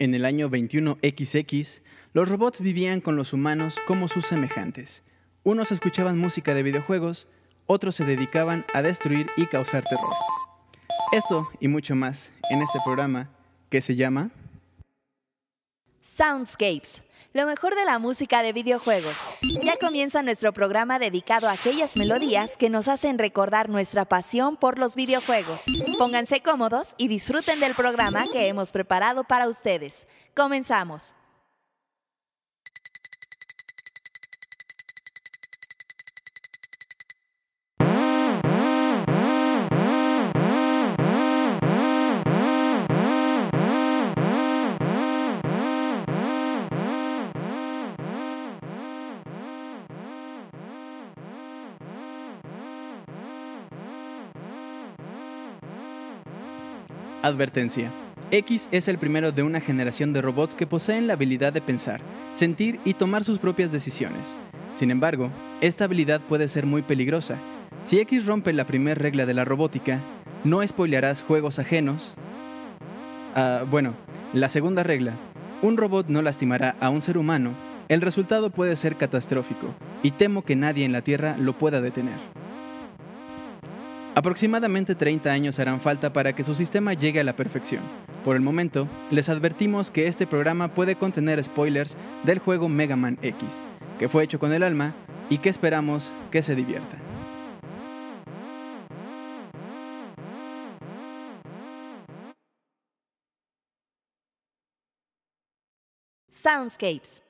En el año 21XX, los robots vivían con los humanos como sus semejantes. Unos escuchaban música de videojuegos, otros se dedicaban a destruir y causar terror. Esto y mucho más en este programa que se llama Soundscapes, lo mejor de la música de videojuegos. Ya comienza nuestro programa dedicado a aquellas melodías que nos hacen recordar nuestra pasión por los videojuegos. Pónganse cómodos y disfruten del programa que hemos preparado para ustedes. Comenzamos. Advertencia. X es el primero de una generación de robots que poseen la habilidad de pensar, sentir y tomar sus propias decisiones. Sin embargo, esta habilidad puede ser muy peligrosa. Si X rompe la primera regla de la robótica, no spoilearás juegos ajenos. Ah, bueno, la segunda regla, un robot no lastimará a un ser humano. El resultado puede ser catastrófico, y temo que nadie en la Tierra lo pueda detener. Aproximadamente 30 años harán falta para que su sistema llegue a la perfección. Por el momento, les advertimos que este programa puede contener spoilers del juego Mega Man X, que fue hecho con el alma y que esperamos que se diviertan. Soundscapes.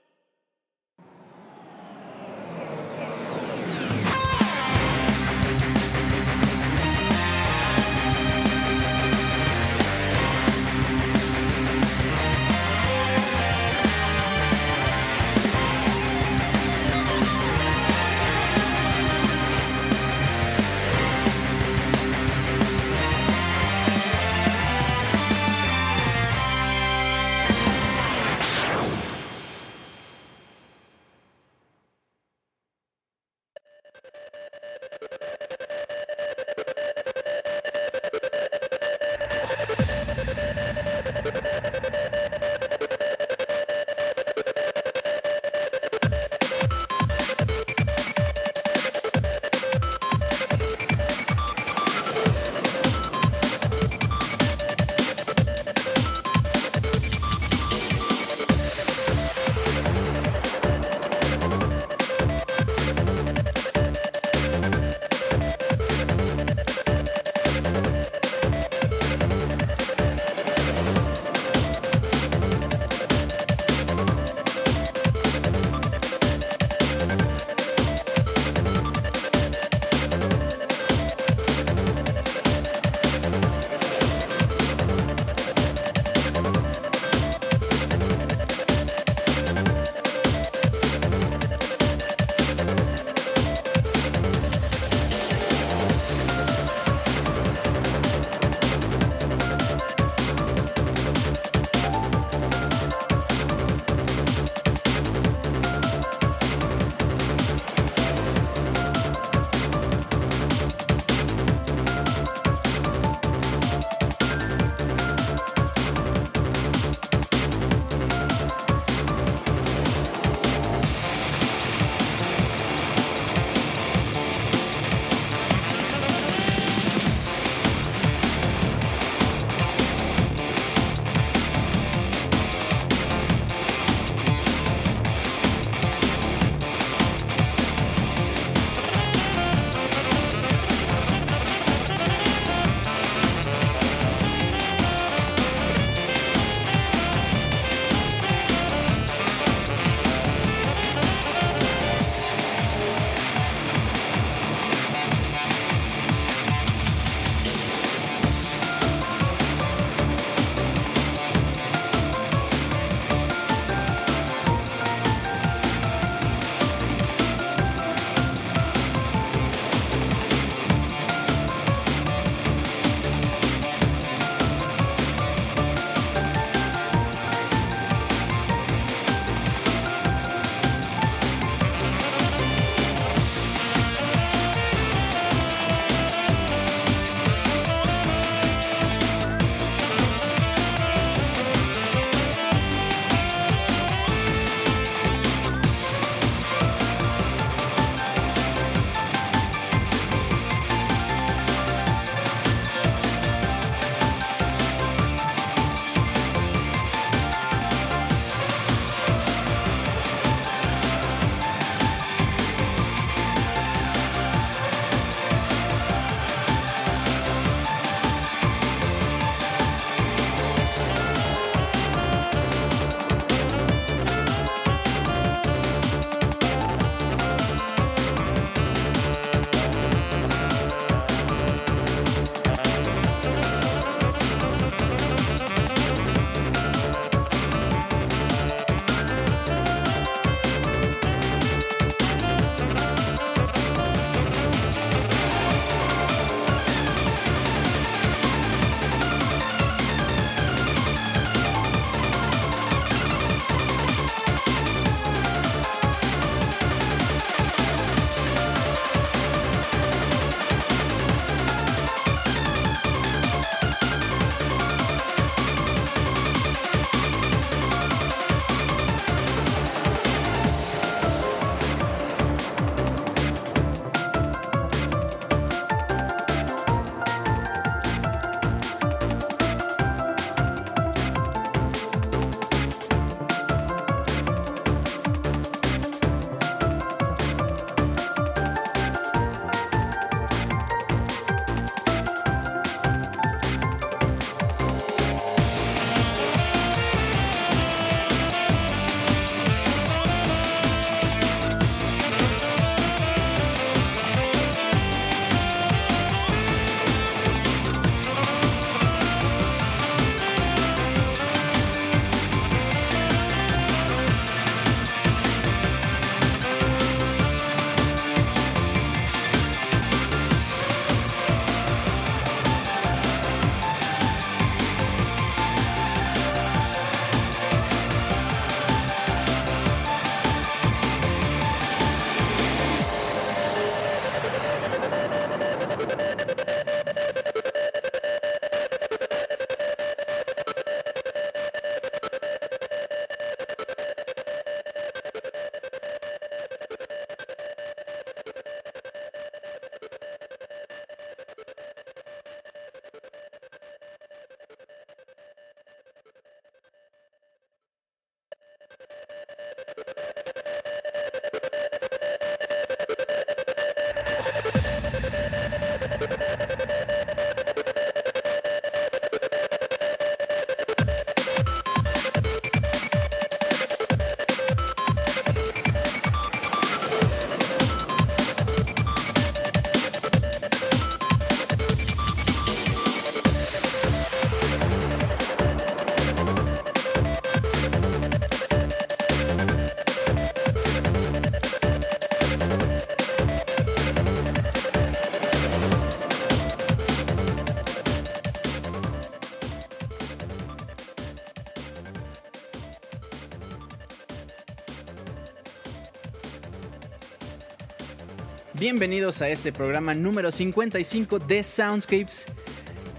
Bienvenidos a este programa número 55 de Soundscapes,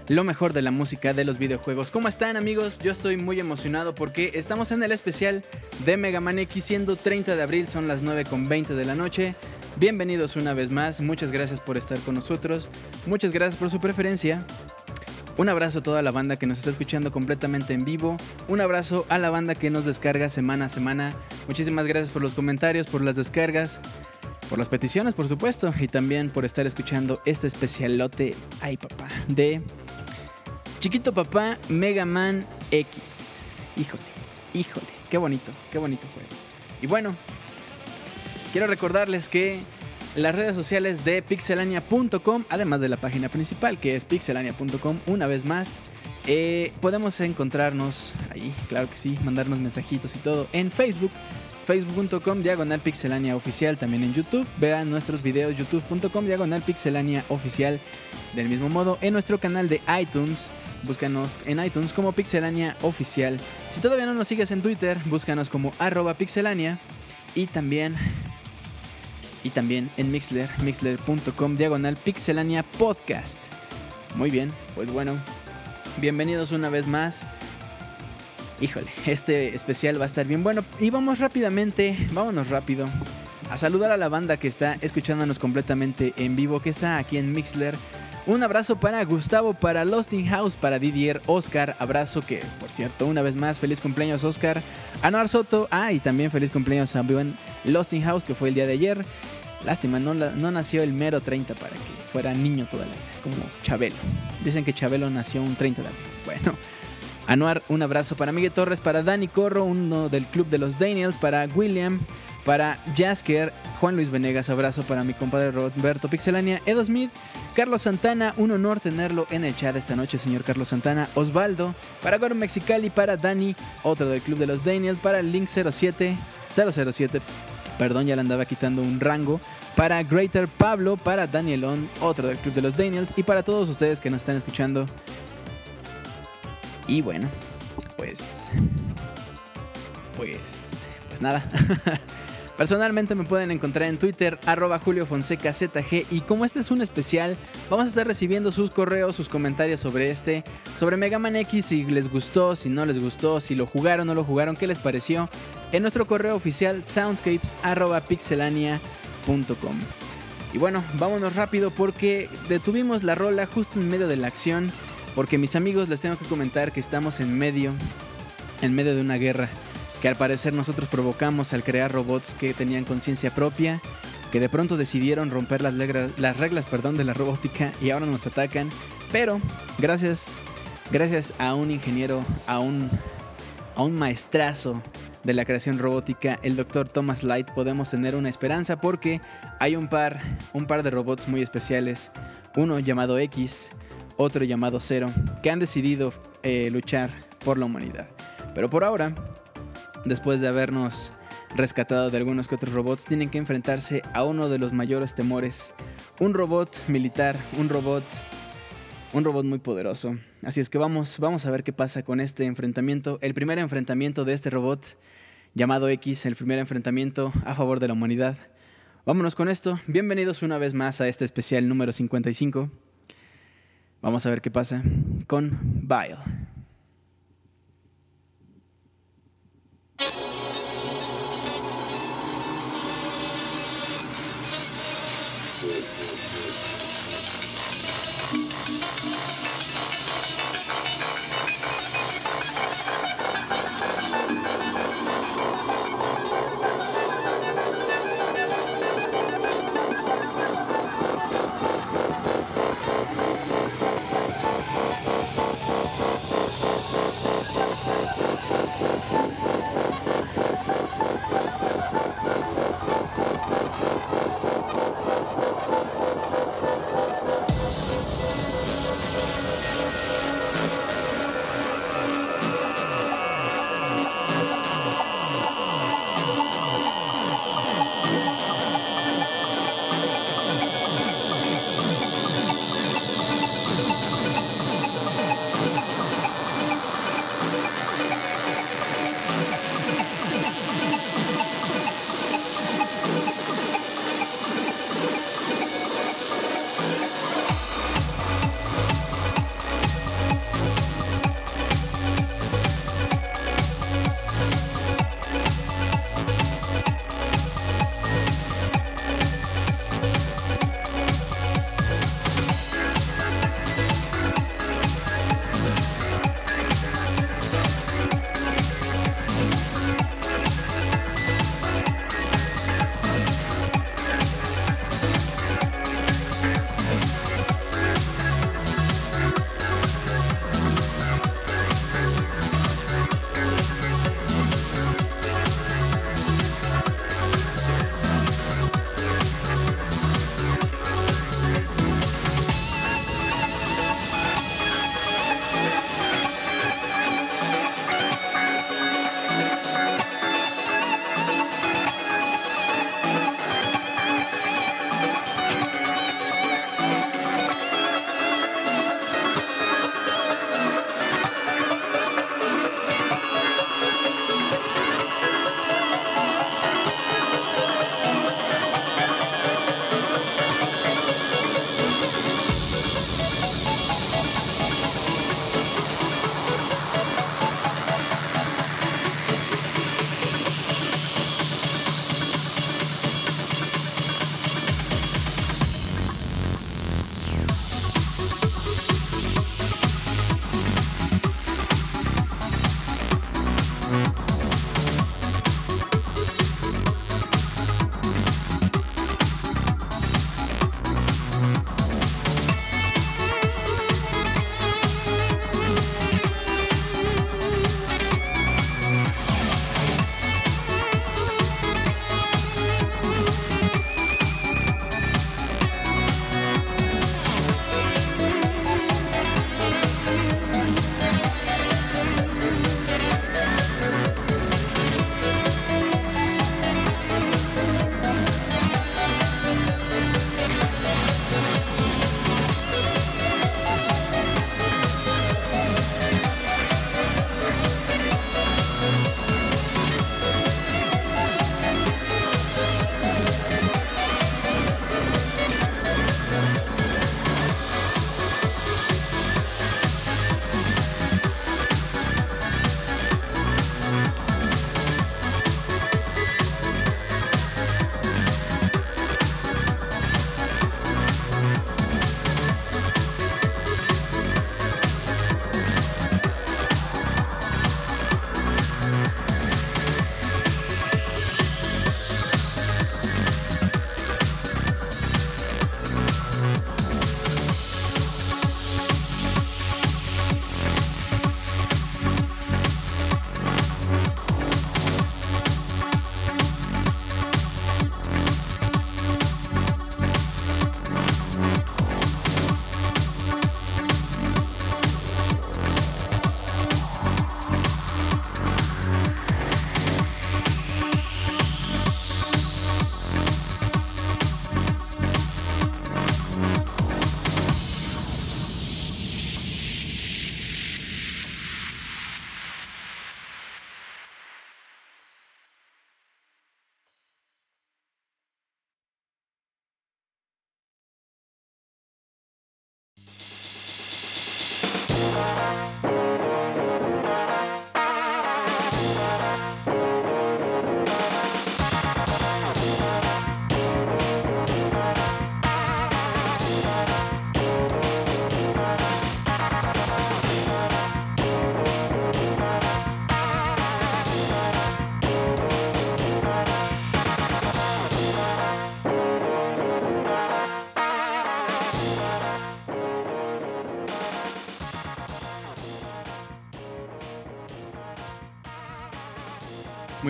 lo mejor de la música de los videojuegos. ¿Cómo están amigos? Yo estoy muy emocionado porque estamos en el especial de Mega Man X siendo 30 de abril, son las 9.20 de la noche. Bienvenidos una vez más, muchas gracias por estar con nosotros, muchas gracias por su preferencia. Un abrazo a toda la banda que nos está escuchando completamente en vivo. Un abrazo a la banda que nos descarga semana a semana. Muchísimas gracias por los comentarios, por las descargas, por las peticiones, por supuesto. Y también por estar escuchando este especialote, ay papá, de Chiquito Papá Mega Man X. Híjole, híjole, qué bonito, qué bonito juego. Y bueno, quiero recordarles que las redes sociales de pixelania.com, además de la página principal que es pixelania.com, una vez más. Eh, podemos encontrarnos ahí, claro que sí, mandarnos mensajitos y todo en Facebook, facebook.com diagonal pixelania oficial, también en YouTube, vean nuestros videos youtube.com diagonal pixelania oficial, del mismo modo en nuestro canal de iTunes, búscanos en iTunes como pixelania oficial, si todavía no nos sigues en Twitter, búscanos como arroba pixelania y también y también en Mixler, mixler.com diagonal pixelania podcast. Muy bien, pues bueno, bienvenidos una vez más. Híjole, este especial va a estar bien bueno. Y vamos rápidamente, vámonos rápido, a saludar a la banda que está escuchándonos completamente en vivo, que está aquí en Mixler. Un abrazo para Gustavo, para Losting House, para Didier, Oscar, abrazo que, por cierto, una vez más, feliz cumpleaños Oscar, Anuar Soto, ah, y también feliz cumpleaños a buen Losting House, que fue el día de ayer. Lástima, no, no nació el mero 30 para que fuera niño todavía, como Chabelo. Dicen que Chabelo nació un 30 de abril. Bueno, Anuar, un abrazo para Miguel Torres, para Dani Corro, uno del club de los Daniels, para William, para Jasker, Juan Luis Venegas, abrazo para mi compadre Roberto Pixelania, Edo Smith, Carlos Santana, un honor tenerlo en el chat esta noche, señor Carlos Santana, Osvaldo, para Goro Mexicali, para Dani, otro del club de los Daniels, para Link 07, 007, perdón, ya le andaba quitando un rango, para Greater Pablo, para Danielón, otro del club de los Daniels, y para todos ustedes que nos están escuchando. Y bueno, pues... Pues... Pues nada. Personalmente me pueden encontrar en Twitter, arroba Julio Fonseca ZG. Y como este es un especial, vamos a estar recibiendo sus correos, sus comentarios sobre este, sobre Mega Man X, si les gustó, si no les gustó, si lo jugaron o no lo jugaron, qué les pareció, en nuestro correo oficial soundscapes.pixelania.com. Y bueno, vámonos rápido porque detuvimos la rola justo en medio de la acción. Porque mis amigos les tengo que comentar que estamos en medio, en medio de una guerra que al parecer nosotros provocamos al crear robots que tenían conciencia propia, que de pronto decidieron romper las, las reglas perdón, de la robótica y ahora nos atacan. Pero gracias, gracias a un ingeniero, a un, a un maestrazo de la creación robótica, el doctor Thomas Light, podemos tener una esperanza porque hay un par, un par de robots muy especiales, uno llamado X, otro llamado Zero, que han decidido eh, luchar por la humanidad. Pero por ahora, después de habernos rescatado de algunos que otros robots, tienen que enfrentarse a uno de los mayores temores. Un robot militar, un robot, un robot muy poderoso. Así es que vamos, vamos a ver qué pasa con este enfrentamiento. El primer enfrentamiento de este robot llamado X, el primer enfrentamiento a favor de la humanidad. Vámonos con esto. Bienvenidos una vez más a este especial número 55. Vamos a ver qué pasa con Bile.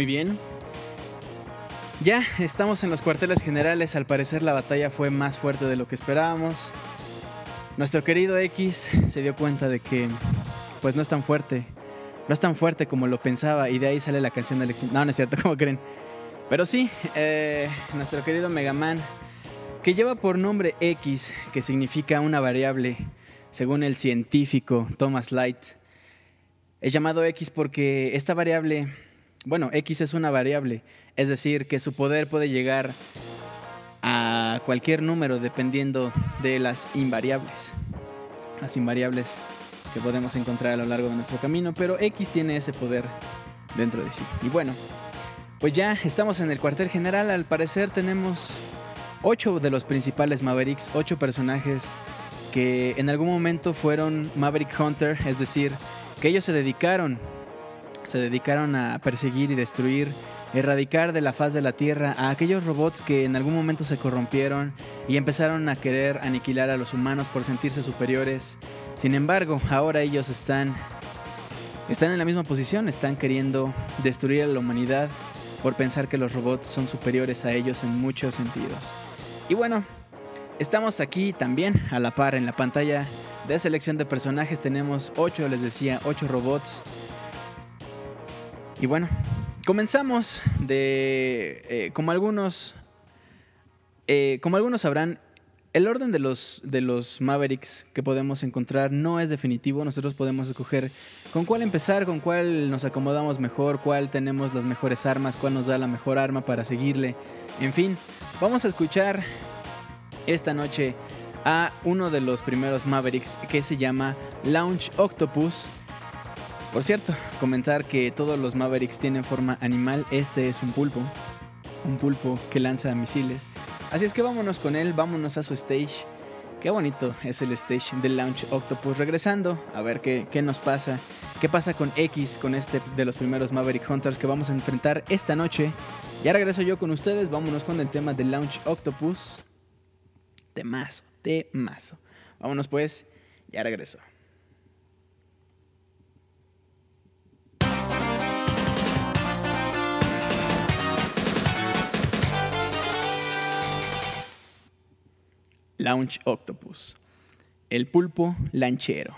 Muy bien. Ya estamos en los cuarteles generales. Al parecer la batalla fue más fuerte de lo que esperábamos. Nuestro querido X se dio cuenta de que pues no es tan fuerte. No es tan fuerte como lo pensaba y de ahí sale la canción del No, no es cierto, como creen. Pero sí, eh, nuestro querido Mega Man, que lleva por nombre X, que significa una variable, según el científico Thomas Light, es llamado X porque esta variable, bueno, X es una variable, es decir, que su poder puede llegar a cualquier número dependiendo de las invariables. Las invariables que podemos encontrar a lo largo de nuestro camino, pero X tiene ese poder dentro de sí. Y bueno, pues ya estamos en el cuartel general, al parecer tenemos ocho de los principales Mavericks, ocho personajes que en algún momento fueron Maverick Hunter, es decir, que ellos se dedicaron, se dedicaron a perseguir y destruir, erradicar de la faz de la Tierra a aquellos robots que en algún momento se corrompieron y empezaron a querer aniquilar a los humanos por sentirse superiores. Sin embargo, ahora ellos están están en la misma posición, están queriendo destruir a la humanidad por pensar que los robots son superiores a ellos en muchos sentidos. Y bueno, estamos aquí también a la par en la pantalla de selección de personajes tenemos 8, les decía, 8 robots. Y bueno, comenzamos de... Eh, como algunos... Eh, como algunos sabrán, el orden de los, de los Mavericks que podemos encontrar no es definitivo. Nosotros podemos escoger con cuál empezar, con cuál nos acomodamos mejor, cuál tenemos las mejores armas, cuál nos da la mejor arma para seguirle. En fin, vamos a escuchar esta noche a uno de los primeros Mavericks que se llama Launch Octopus. Por cierto, comentar que todos los Mavericks tienen forma animal, este es un pulpo, un pulpo que lanza misiles. Así es que vámonos con él, vámonos a su stage. Qué bonito es el stage del Launch Octopus. Regresando a ver qué, qué nos pasa, qué pasa con X, con este de los primeros Maverick Hunters que vamos a enfrentar esta noche. Ya regreso yo con ustedes, vámonos con el tema del Launch Octopus. Temazo de mazo. Vámonos pues, ya regreso. Launch Octopus. El pulpo lanchero.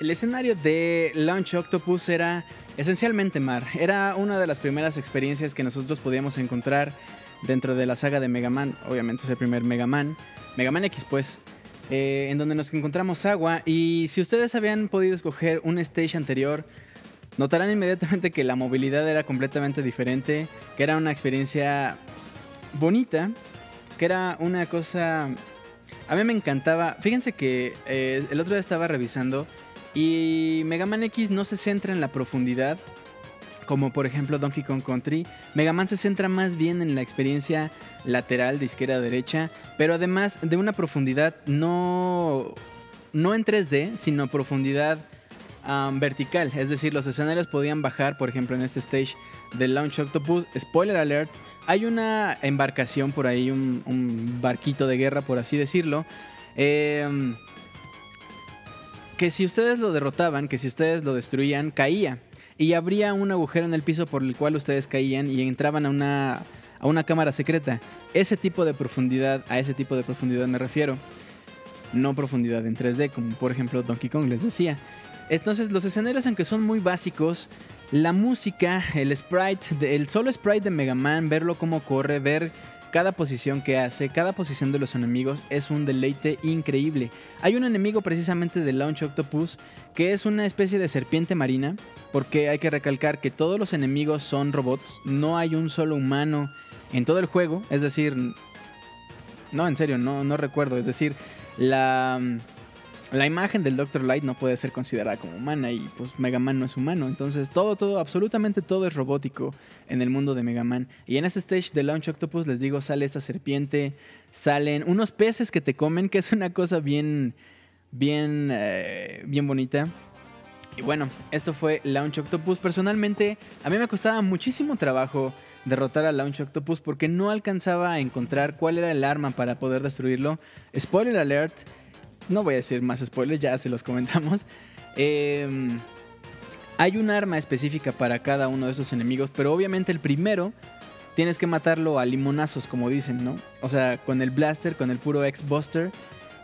El escenario de Launch Octopus era esencialmente mar. Era una de las primeras experiencias que nosotros podíamos encontrar dentro de la saga de Mega Man. Obviamente es el primer Mega Man. Mega Man X, pues. Eh, en donde nos encontramos agua. Y si ustedes habían podido escoger un stage anterior, notarán inmediatamente que la movilidad era completamente diferente. Que era una experiencia bonita. Que era una cosa... A mí me encantaba. Fíjense que eh, el otro día estaba revisando y Mega Man X no se centra en la profundidad, como por ejemplo Donkey Kong Country. Mega Man se centra más bien en la experiencia lateral de izquierda a derecha, pero además de una profundidad no, no en 3D, sino profundidad vertical. Es decir, los escenarios podían bajar, por ejemplo, en este stage del Launch Octopus. Spoiler alert, hay una embarcación por ahí, un, barquito de guerra, por así decirlo. Eh, que si ustedes lo derrotaban, que si ustedes lo destruían, caía. Y habría un agujero en el piso por el cual ustedes caían y entraban a una, a una cámara secreta. Ese tipo de profundidad, a ese tipo de profundidad me refiero. No profundidad en 3D, como por ejemplo Donkey Kong les decía. Entonces los escenarios, aunque son muy básicos, la música, el sprite, el solo sprite de Mega Man, verlo cómo corre, ver cada posición que hace, cada posición de los enemigos es un deleite increíble. Hay un enemigo precisamente de Launch Octopus que es una especie de serpiente marina, porque hay que recalcar que todos los enemigos son robots, no hay un solo humano en todo el juego, es decir, no, en serio, no, no recuerdo, es decir, la la imagen del Dr. Light no puede ser considerada como humana y pues Mega Man no es humano. Entonces todo, todo, absolutamente todo es robótico en el mundo de Mega Man. Y en este stage de Launch Octopus les digo, sale esta serpiente, salen unos peces que te comen, que es una cosa bien, bien, eh, bien bonita. Y bueno, esto fue Launch Octopus. Personalmente, a mí me costaba muchísimo trabajo derrotar a Launch Octopus porque no alcanzaba a encontrar cuál era el arma para poder destruirlo. Spoiler alert no voy a decir más spoilers, ya se los comentamos. Em, hay un arma específica para cada uno de esos enemigos, pero obviamente el primero tienes que matarlo a limonazos, como dicen, ¿no? O sea, con el blaster, con el puro X-Buster,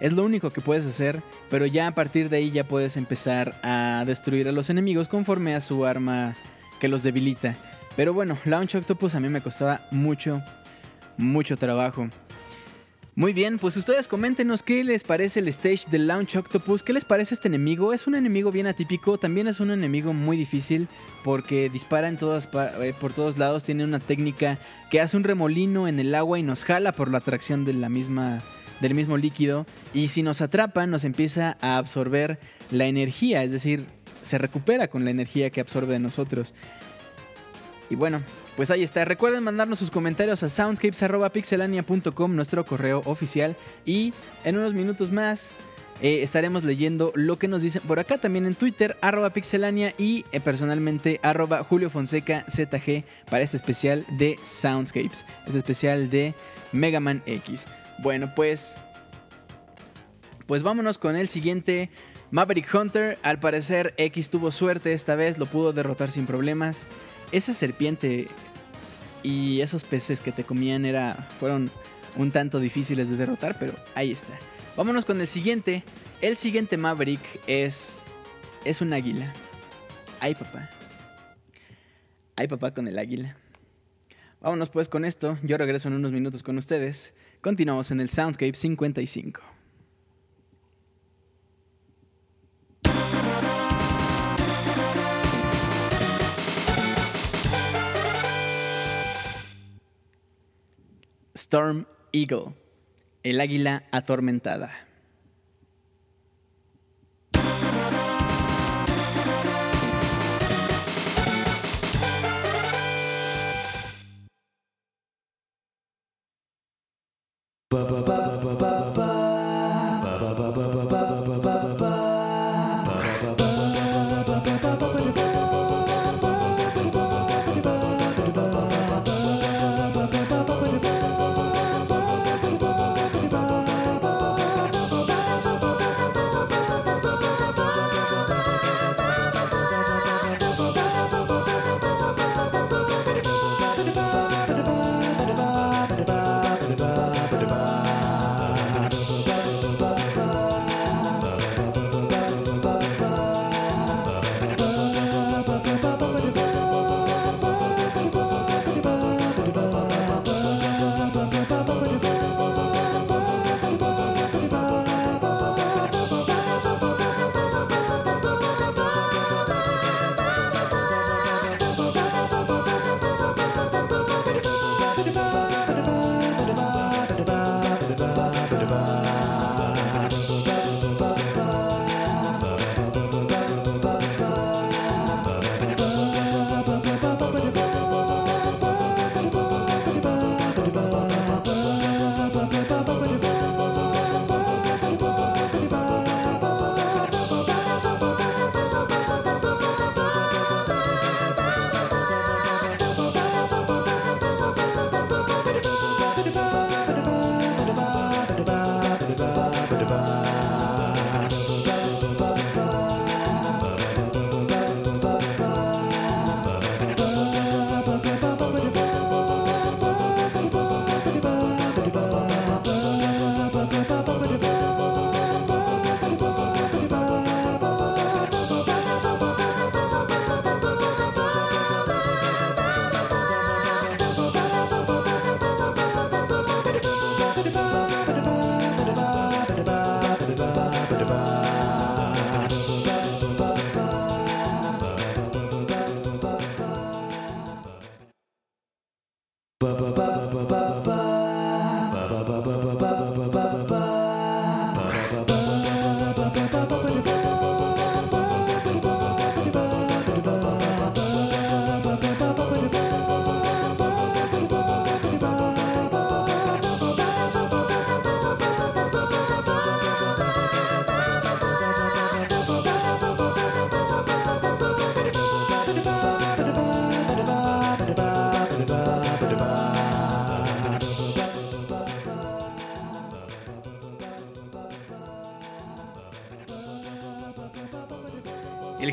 es lo único que puedes hacer, pero ya a partir de ahí ya puedes empezar a destruir a los enemigos conforme a su arma que los debilita. Pero bueno, Launch Octopus a mí me costaba mucho, mucho trabajo. Muy bien, pues ustedes coméntenos qué les parece el stage de Launch Octopus, qué les parece este enemigo. Es un enemigo bien atípico, también es un enemigo muy difícil porque dispara en todas, eh, por todos lados, tiene una técnica que hace un remolino en el agua y nos jala por la atracción de la misma, del mismo líquido. Y si nos atrapa, nos empieza a absorber la energía, es decir, se recupera con la energía que absorbe de nosotros. Y bueno, pues ahí está. Recuerden mandarnos sus comentarios a soundscapes.pixelania.com, nuestro correo oficial. Y en unos minutos más eh, estaremos leyendo lo que nos dicen por acá también en Twitter, arroba pixelania y eh, personalmente arroba Julio Fonseca ZG para este especial de Soundscapes, este especial de Mega Man X. Bueno, pues, pues vámonos con el siguiente. Maverick Hunter, al parecer X tuvo suerte esta vez, lo pudo derrotar sin problemas esa serpiente y esos peces que te comían era, fueron un tanto difíciles de derrotar, pero ahí está. Vámonos con el siguiente. El siguiente Maverick es, es un águila. Ay, papá. Ay, papá con el águila. Vámonos pues con esto. Yo regreso en unos minutos con ustedes. Continuamos en el Soundscape 55. Storm Eagle, el águila atormentada.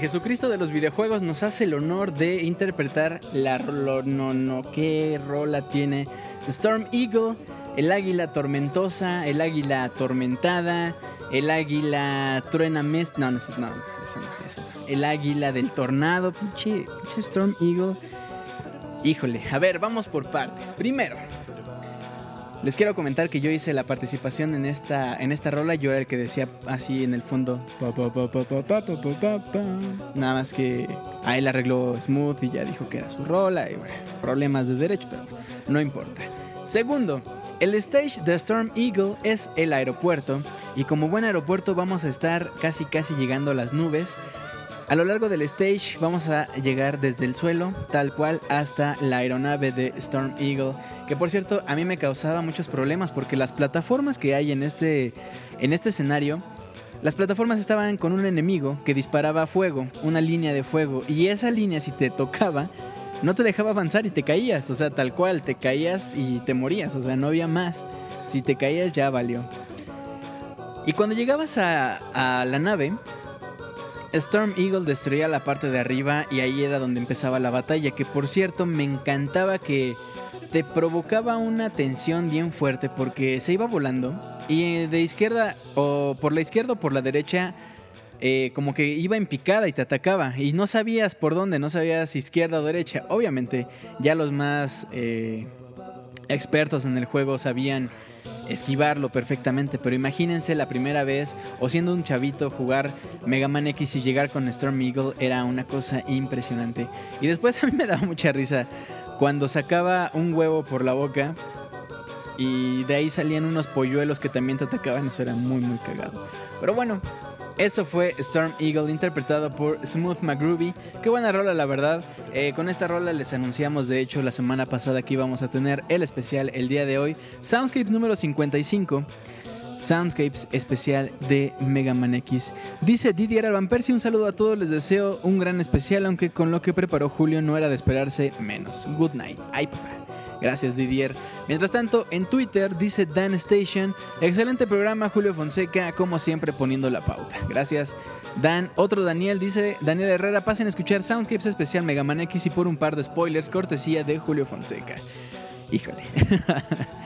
Jesucristo de los videojuegos nos hace el honor de interpretar la ro- no, no, qué rola tiene Storm Eagle, el águila tormentosa, el águila atormentada, el águila truena mist, no, no, no, no, esa no, el águila del tornado, pinche Storm Eagle. Híjole, a ver, vamos por partes. Primero, les quiero comentar que yo hice la participación en esta, en esta rola. Yo era el que decía así en el fondo. Nada más que ahí la arregló Smooth y ya dijo que era su rola. Y bueno, problemas de derecho, pero no importa. Segundo, el stage de Storm Eagle es el aeropuerto. Y como buen aeropuerto, vamos a estar casi casi llegando a las nubes. A lo largo del stage vamos a llegar desde el suelo, tal cual, hasta la aeronave de Storm Eagle. Que por cierto, a mí me causaba muchos problemas porque las plataformas que hay en este, en este escenario, las plataformas estaban con un enemigo que disparaba fuego, una línea de fuego. Y esa línea, si te tocaba, no te dejaba avanzar y te caías. O sea, tal cual, te caías y te morías. O sea, no había más. Si te caías, ya valió. Y cuando llegabas a, a la nave, Storm Eagle destruía la parte de arriba y ahí era donde empezaba la batalla, que por cierto me encantaba que te provocaba una tensión bien fuerte porque se iba volando y de izquierda o por la izquierda o por la derecha eh, como que iba en picada y te atacaba y no sabías por dónde, no sabías izquierda o derecha. Obviamente ya los más eh, expertos en el juego sabían esquivarlo perfectamente, pero imagínense la primera vez o siendo un chavito jugar Mega Man X y llegar con Storm Eagle era una cosa impresionante. Y después a mí me daba mucha risa cuando sacaba un huevo por la boca y de ahí salían unos polluelos que también te atacaban, eso era muy muy cagado. Pero bueno, eso fue Storm Eagle interpretado por Smooth McGroovy. Qué buena rola, la verdad. Eh, con esta rola les anunciamos, de hecho, la semana pasada que íbamos a tener el especial el día de hoy. Soundscapes número 55. Soundscapes especial de Mega Man X. Dice Didier Alban Percy, un saludo a todos, les deseo un gran especial, aunque con lo que preparó Julio no era de esperarse menos. Good night. Ay. Gracias Didier. Mientras tanto, en Twitter dice Dan Station, excelente programa Julio Fonseca, como siempre poniendo la pauta. Gracias Dan. Otro Daniel dice, Daniel Herrera, pasen a escuchar Soundscapes especial Mega Man X y por un par de spoilers, cortesía de Julio Fonseca. Híjole.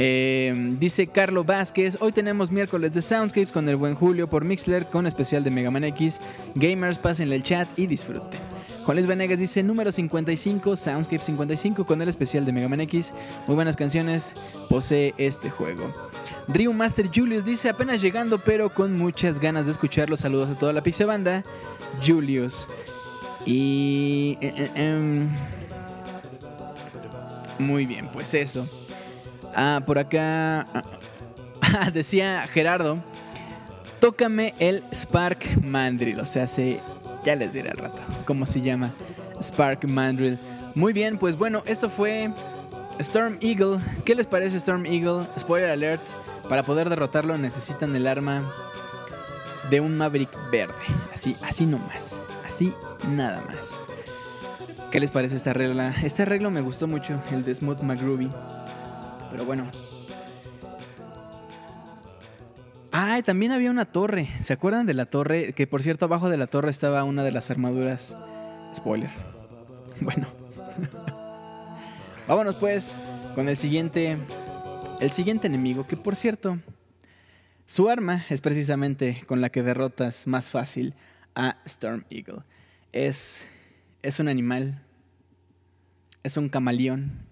Eh, dice Carlo Vázquez, hoy tenemos miércoles de Soundscapes con el buen Julio por Mixler con especial de Mega Man X. Gamers, pásenle el chat y disfruten. Juan Luis Venegas dice número 55, Soundscape 55 con el especial de Mega Man X. Muy buenas canciones posee este juego. Ryu Master Julius dice apenas llegando pero con muchas ganas de escucharlo. Saludos a toda la Pixie Banda. Julius. Y... eh, eh, em. Muy bien, pues eso. Ah, por acá... ah, decía Gerardo. Tócame el Spark Mandrill. O sea, se... Ya les diré al rato cómo se llama. Spark Mandrill. Muy bien, pues bueno, esto fue Storm Eagle. ¿Qué les parece Storm Eagle? Spoiler alert. Para poder derrotarlo necesitan el arma de un Maverick verde. Así, así nomás. Así nada más. ¿Qué les parece esta regla? Este arreglo me gustó mucho, el de Smooth McGroovy. Pero bueno. Ah, también había una torre. ¿Se acuerdan de la torre? Que por cierto, abajo de la torre estaba una de las armaduras. Spoiler. Bueno. Vámonos pues con el siguiente. El siguiente enemigo. Que por cierto. Su arma es precisamente con la que derrotas más fácil a Storm Eagle. Es. Es un animal. Es un camaleón.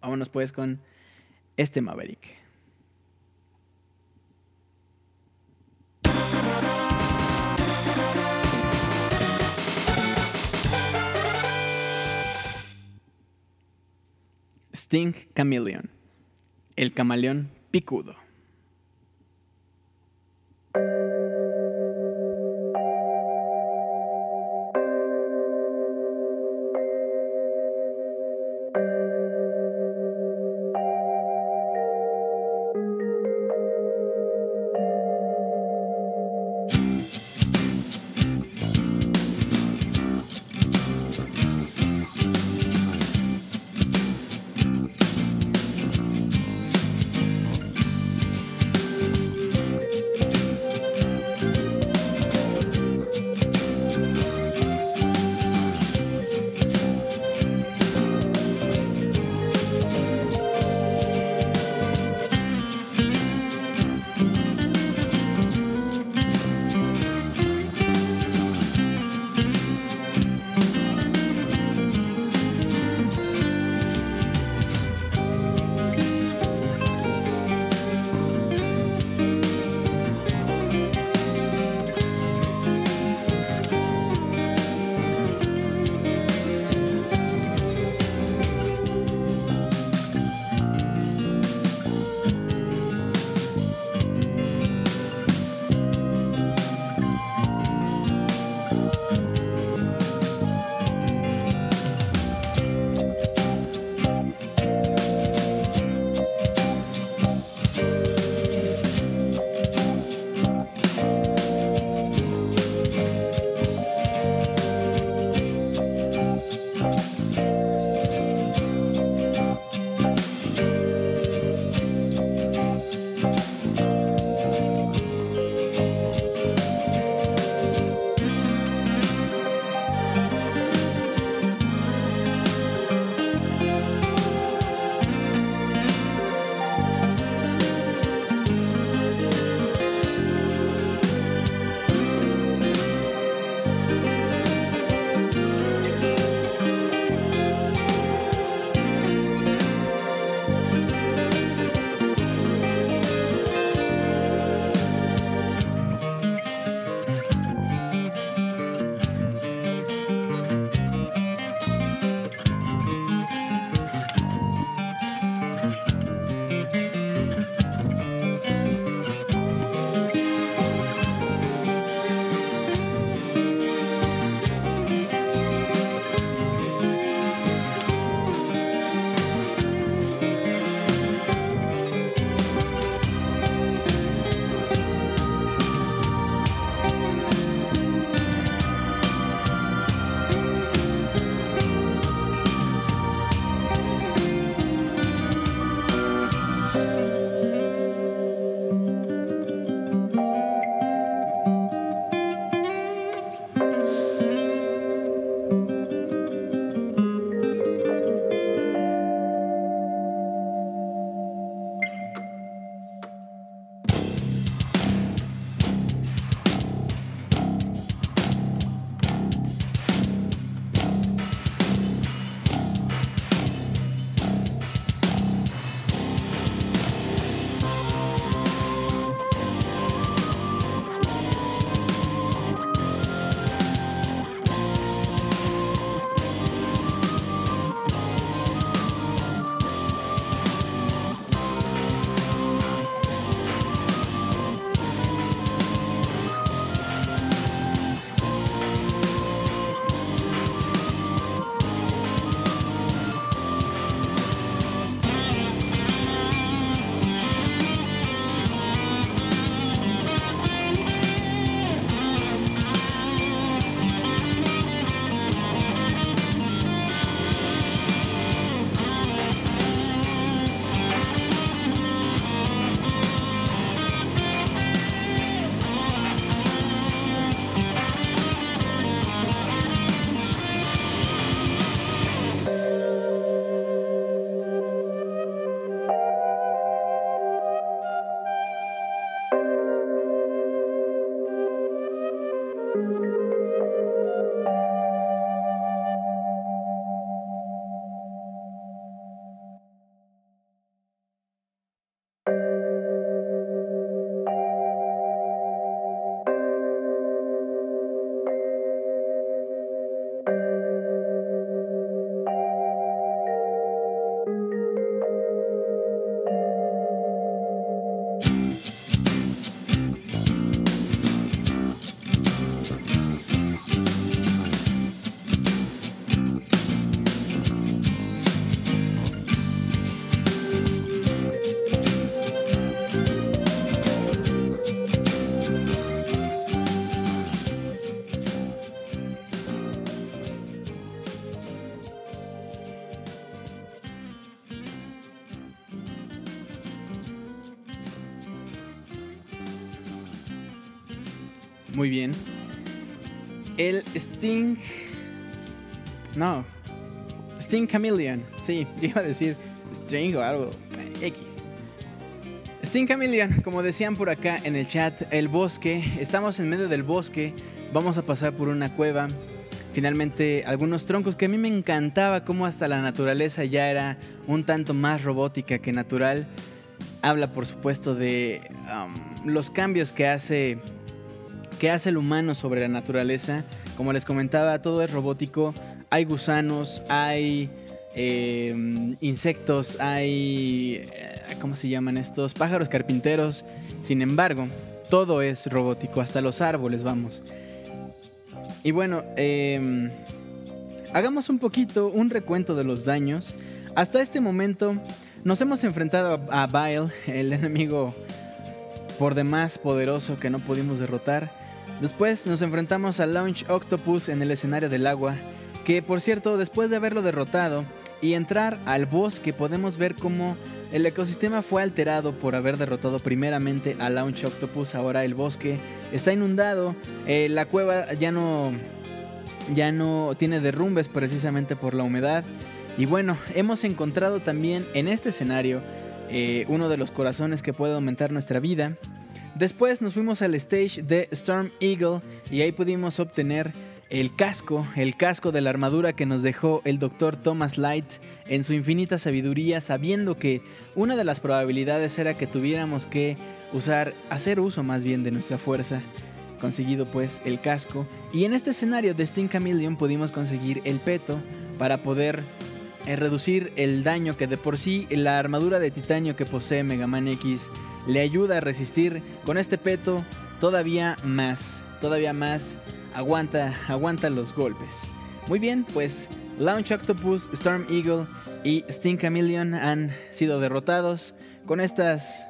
Vámonos pues con este Maverick. Sting Chameleon. El camaleón picudo. Sting. No. Sting Chameleon. Sí, iba a decir String o algo. X. Sting Chameleon, como decían por acá en el chat, el bosque. Estamos en medio del bosque. Vamos a pasar por una cueva. Finalmente, algunos troncos que a mí me encantaba, como hasta la naturaleza ya era un tanto más robótica que natural. Habla, por supuesto, de um, los cambios que hace que hace el humano sobre la naturaleza. Como les comentaba, todo es robótico. Hay gusanos, hay em, insectos, hay... Eh, ¿Cómo se llaman estos? Pájaros carpinteros. Sin embargo, todo es robótico, hasta los árboles, vamos. Y bueno, em, hagamos un poquito un recuento de los daños. Hasta este momento nos hemos enfrentado a, Bile, el enemigo por demás poderoso que no pudimos derrotar. Después nos enfrentamos a Launch Octopus en el escenario del agua, que por cierto, después de haberlo derrotado y entrar al bosque, podemos ver cómo el ecosistema fue alterado por haber derrotado primeramente a Launch Octopus. Ahora el bosque está inundado, eh, la cueva ya no, ya no tiene derrumbes precisamente por la humedad. Y bueno, hemos encontrado también en este escenario eh, uno de los corazones que puede aumentar nuestra vida. Después nos fuimos al stage de Storm Eagle y ahí pudimos obtener el casco, el casco de la armadura que nos dejó el Dr. Thomas Light en su infinita sabiduría, sabiendo que una de las probabilidades era que tuviéramos que usar, hacer uso más bien de nuestra fuerza. Conseguido pues el casco. Y en este escenario de Sting Chameleon pudimos conseguir el peto para poder eh, reducir el daño que de por sí la armadura de titanio que posee Mega Man X le ayuda a resistir con este peto todavía más, todavía más aguanta, aguanta los golpes. Muy bien, pues Launch Octopus, Storm Eagle y Sting Chameleon han sido derrotados. Con estas,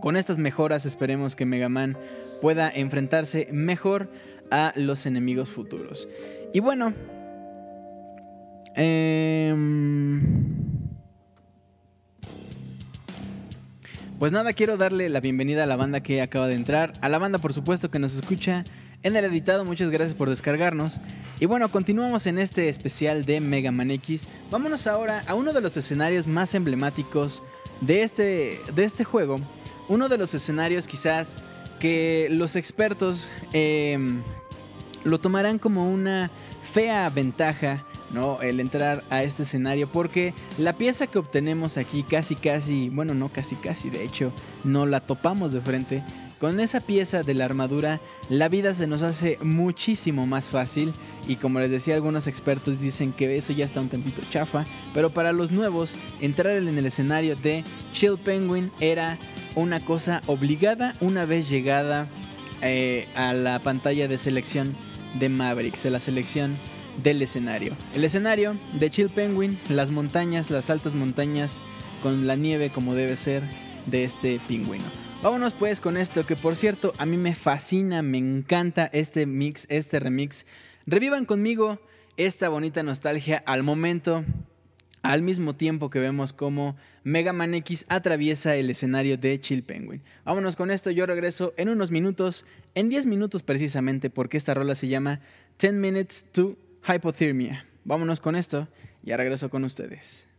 con estas mejoras esperemos que Mega Man pueda enfrentarse mejor a los enemigos futuros. Y bueno, eh, Pues nada, quiero darle la bienvenida a la banda que acaba de entrar, a la banda por supuesto que nos escucha en el editado, muchas gracias por descargarnos. Y bueno, continuamos en este especial de Mega Man X. Vámonos ahora a uno de los escenarios más emblemáticos de este, de este juego. Uno de los escenarios quizás que los expertos em, lo tomarán como una fea ventaja ¿no? El entrar a este escenario porque la pieza que obtenemos aquí casi casi, bueno, no casi casi, de hecho, no la topamos de frente. Con esa pieza de la armadura, la vida se nos hace muchísimo más fácil y como les decía, algunos expertos dicen que eso ya está un tantito chafa, pero para los nuevos, entrar en el escenario de Chill Penguin era una cosa obligada una vez llegada eh, a la pantalla de selección de Mavericks, de la selección del escenario. El escenario de Chill Penguin, las montañas, las altas montañas con la nieve como debe ser de este pingüino. Vámonos pues con esto que por cierto a mí me fascina, me encanta este mix, este remix. Revivan conmigo esta bonita nostalgia al momento, al mismo tiempo que vemos cómo Mega Man X atraviesa el escenario de Chill Penguin. Vámonos con esto, yo regreso en unos minutos, en 10 minutos precisamente, porque esta rola se llama 10 Minutes to Hypothermia. Vámonos con esto, ya regreso con ustedes.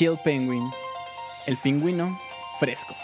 Chill Penguin, el pingüino fresco.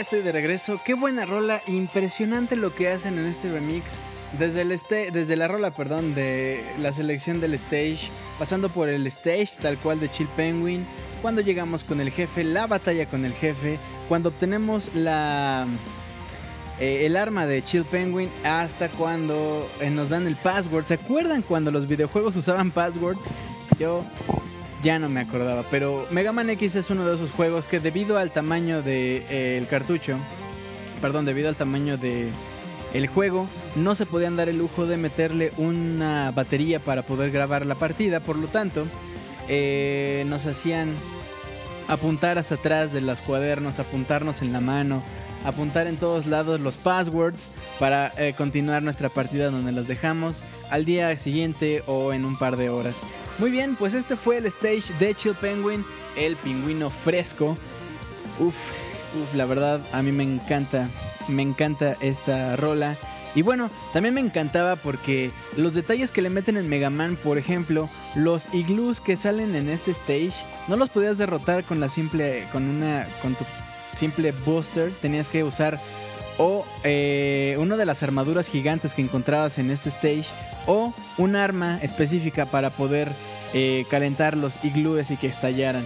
Estoy de regreso. Qué buena rola, impresionante lo que hacen en este remix. Desde, el este, desde la rola, perdón, de la selección del stage, pasando por el stage tal cual de Chill Penguin, cuando llegamos con el jefe, la batalla con el jefe, cuando obtenemos la eh, el arma de Chill Penguin, hasta cuando eh, nos dan el password. ¿Se acuerdan cuando los videojuegos usaban passwords? Yo ya no me acordaba, pero Mega Man X es uno de esos juegos que debido al tamaño del de, eh, cartucho, perdón, debido al tamaño de el juego, no se podían dar el lujo de meterle una batería para poder grabar la partida, por lo tanto, eh, nos hacían apuntar hasta atrás de los cuadernos, apuntarnos en la mano, apuntar en todos lados los passwords para eh, continuar nuestra partida donde las dejamos al día siguiente o en un par de horas. Muy bien, pues este fue el stage de Chill Penguin, el pingüino fresco. Uf, uf, la verdad a mí me encanta, me encanta esta rola. Y bueno, también me encantaba porque los detalles que le meten en Mega Man, por ejemplo, los iglús que salen en este stage, no los podías derrotar con la simple, con una, con tu simple booster, tenías que usar o eh, una de las armaduras gigantes que encontrabas en este stage o un arma específica para poder eh, calentar los iglúes y que estallaran.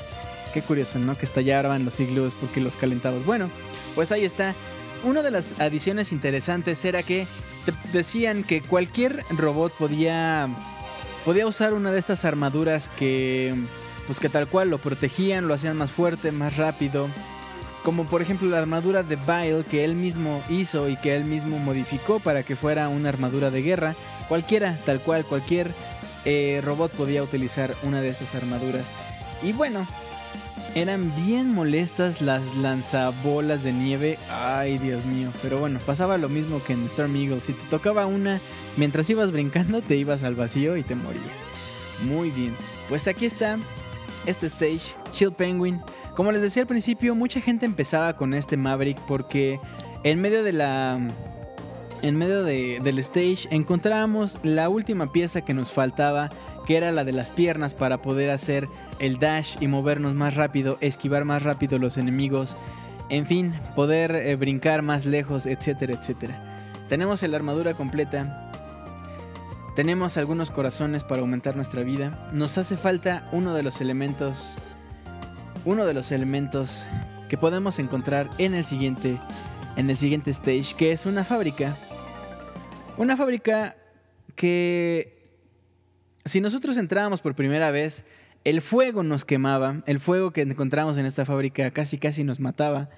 Qué curioso, ¿no? Que estallaran los iglúes porque los calentabas. Bueno, pues ahí está. Una de las adiciones interesantes era que te decían que cualquier robot podía podía usar una de estas armaduras que pues que tal cual lo protegían, lo hacían más fuerte, más rápido como por ejemplo la armadura de Bile que él mismo hizo y que él mismo modificó para que fuera una armadura de guerra. Cualquiera, tal cual, cualquier eh, robot podía utilizar una de estas armaduras. Y bueno, eran bien molestas las lanzabolas de nieve. Ay, Dios mío. Pero bueno, pasaba lo mismo que en Storm Eagle. Si te tocaba una, mientras ibas brincando, te ibas al vacío y te morías. Muy bien. Pues aquí está este stage, Chill Penguin. Como les decía al principio, mucha gente empezaba con este Maverick porque en medio de la. En medio del stage encontrábamos la última pieza que nos faltaba, que era la de las piernas para poder hacer el dash y movernos más rápido, esquivar más rápido los enemigos, en fin, poder eh, brincar más lejos, etcétera, etcétera. Tenemos la armadura completa, tenemos algunos corazones para aumentar nuestra vida, nos hace falta uno de los elementos uno de los elementos que podemos encontrar en el siguiente en el siguiente stage, que es una fábrica. Una fábrica que si nosotros entrábamos por primera vez, el fuego nos quemaba, el fuego que encontramos en esta fábrica casi casi nos mataba.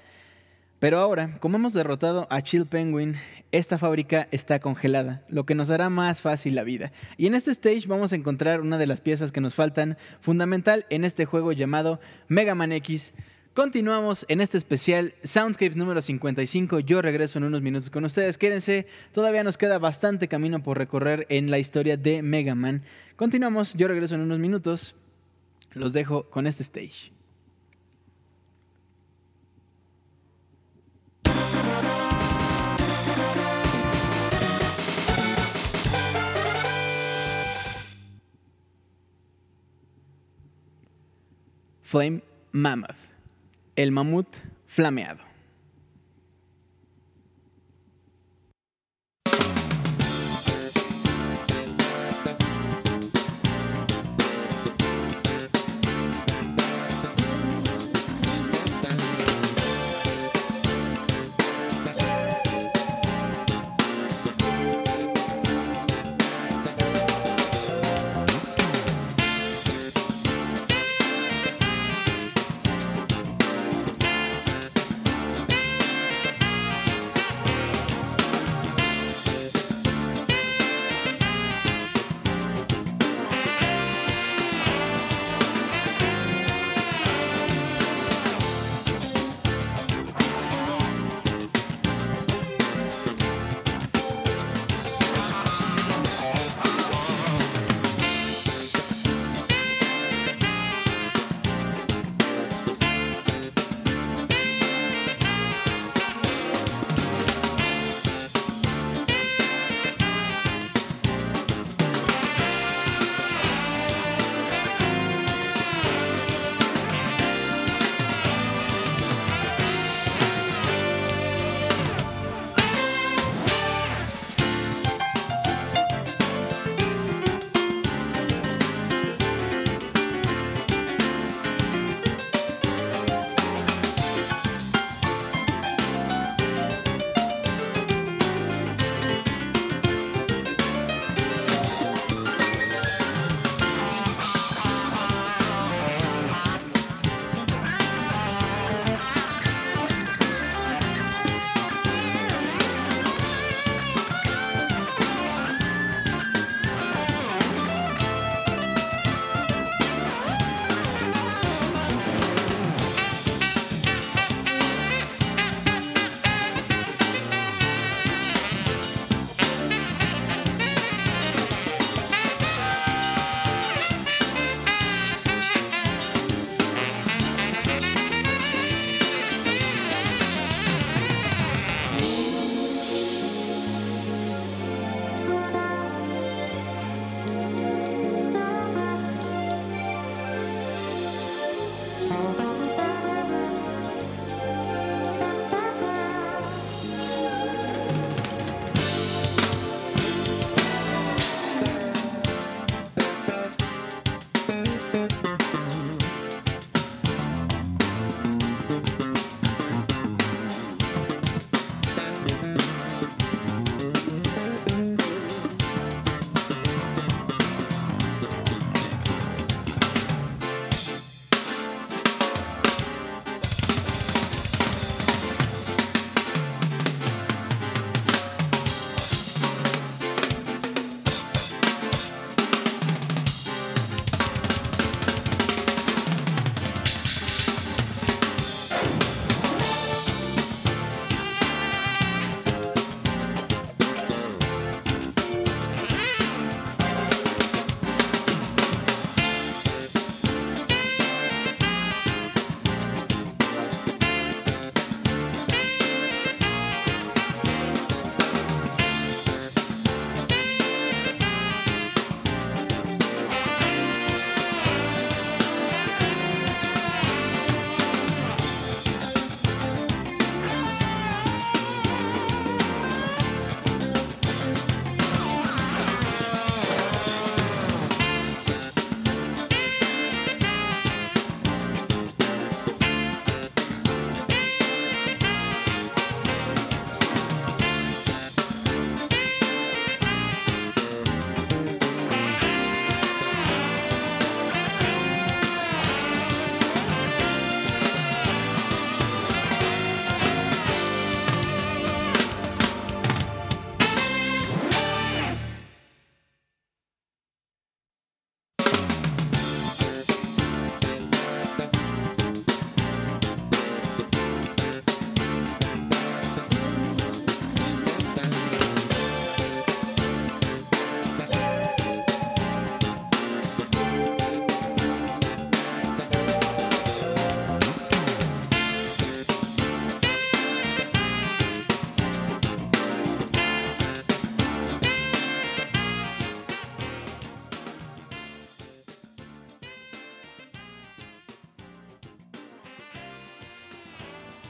Pero ahora, como hemos derrotado a Chill Penguin, esta fábrica está congelada, lo que nos hará más fácil la vida. Y en este stage vamos a encontrar una de las piezas que nos faltan, fundamental en este juego llamado Mega Man X. Continuamos en este especial Soundscapes número 55. Yo regreso en unos minutos con ustedes. Quédense, todavía nos queda bastante camino por recorrer en la historia de Mega Man. Continuamos, yo regreso en unos minutos. Los dejo con este stage. Flame Mammoth, el mamut flameado.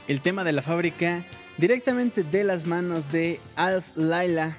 El tema de la fábrica directamente de las manos de Alf Laila,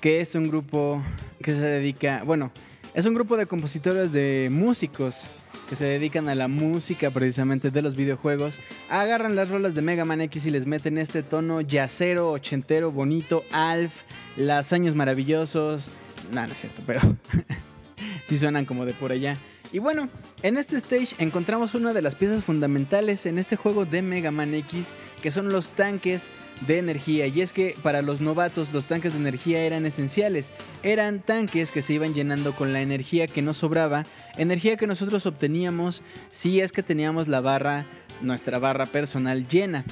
que es un grupo que se dedica, bueno, es un grupo de compositores de músicos que se dedican a la música precisamente de los videojuegos. Agarran las rolas de Mega Man X y les meten este tono yacero, ochentero, bonito, Alf, los años maravillosos. Nada, no es cierto, pero sí suenan como de por allá. Y bueno, en este stage encontramos una de las piezas fundamentales en este juego de Mega Man X, que son los tanques de energía. Y es que para los novatos los tanques de energía eran esenciales. Eran tanques que se iban llenando con la energía que nos sobraba, energía que nosotros obteníamos si es que teníamos la barra, nuestra barra personal llena.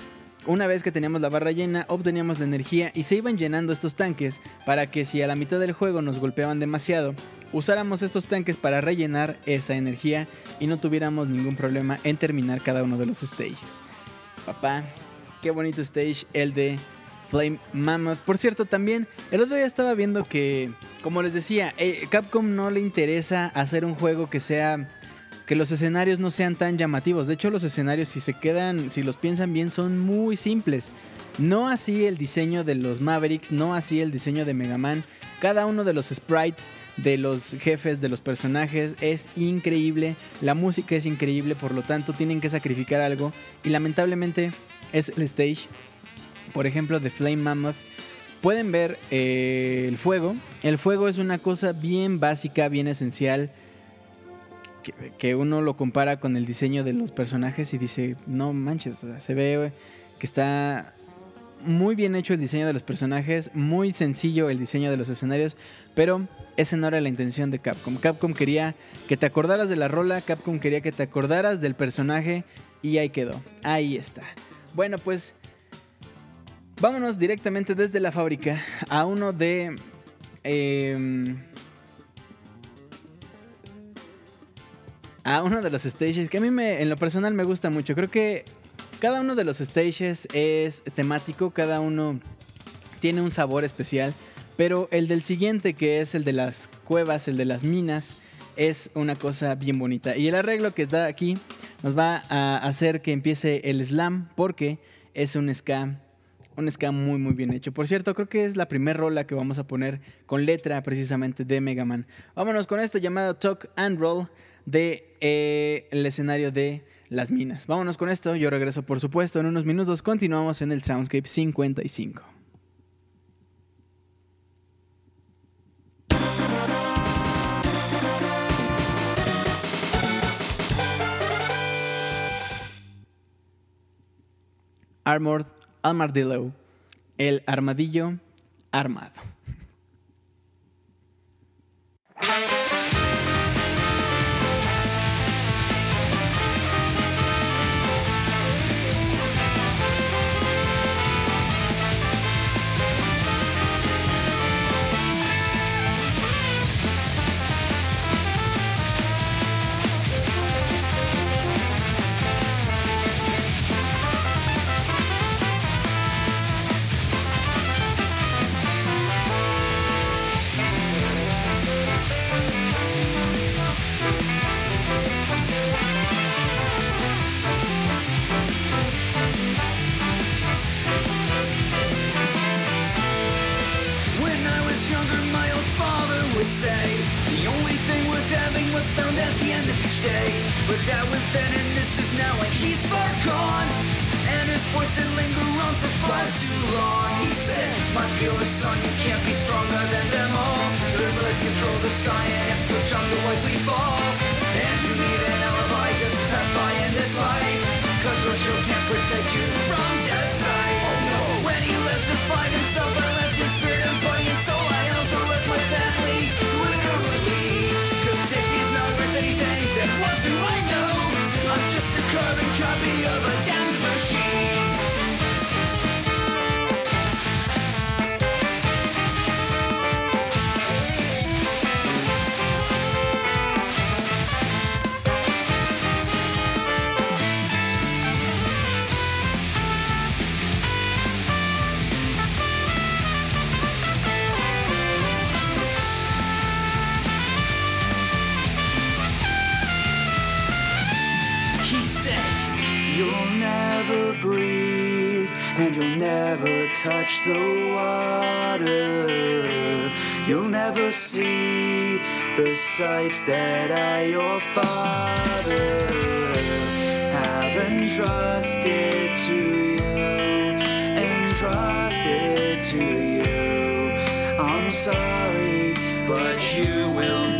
Una vez que teníamos la barra llena, obteníamos la energía y se iban llenando estos tanques para que si a la mitad del juego nos golpeaban demasiado, usáramos estos tanques para rellenar esa energía y no tuviéramos ningún problema en terminar cada uno de los stages. Papá, qué bonito stage el de Flame Mammoth. Por cierto, también el otro día estaba viendo que, como les decía, eh, Capcom no le interesa hacer un juego que sea que los escenarios no sean tan llamativos. De hecho, los escenarios, si se quedan, si los piensan bien, son muy simples. No así el diseño de los Mavericks, no así el diseño de Mega Man. Cada uno de los sprites de los jefes, de los personajes es increíble. La música es increíble, por lo tanto tienen que sacrificar algo. Y lamentablemente es el stage, por ejemplo, de Flame Mammoth. Pueden ver eh, el fuego. El fuego es una cosa bien básica, bien esencial. Que, uno lo compara con el diseño de los personajes y dice, no manches, se ve que está muy bien hecho el diseño de los personajes, muy sencillo el diseño de los escenarios, pero esa no era la intención de Capcom. Capcom quería que te acordaras de la rola, Capcom quería que te acordaras del personaje y ahí quedó, ahí está. Bueno, pues vámonos directamente desde la fábrica a uno de... Em, a uno de los stages que a mí me, en lo personal me gusta mucho. Creo que cada uno de los stages es temático, cada uno tiene un sabor especial, pero el del siguiente, que es el de las cuevas, el de las minas, es una cosa bien bonita. Y el arreglo que está aquí nos va a hacer que empiece el slam, porque es un ska un ska muy muy bien hecho. Por cierto, creo que es la primera rola que vamos a poner con letra precisamente de Mega Man. Vámonos con esto llamado Talk and Roll de eh, el escenario de las minas. Vámonos con esto, yo regreso por supuesto en unos minutos, continuamos en el Soundscape 55. Armored Armadillo, el armadillo armado. But that was then and this is now and he's far gone. And his voice had lingered on for far too long. He said, my fearless son, you can't be stronger than them all. Learn let's control the sky and if you're John, we likely fall. And you need an alibi just to pass by in this life. Cause your show can't protect you from death's sight. Oh, no. When he left to find himself you'll never touch the water. You'll never see the sights that I, your father, have entrusted to you, entrusted to you. I'm sorry, but you will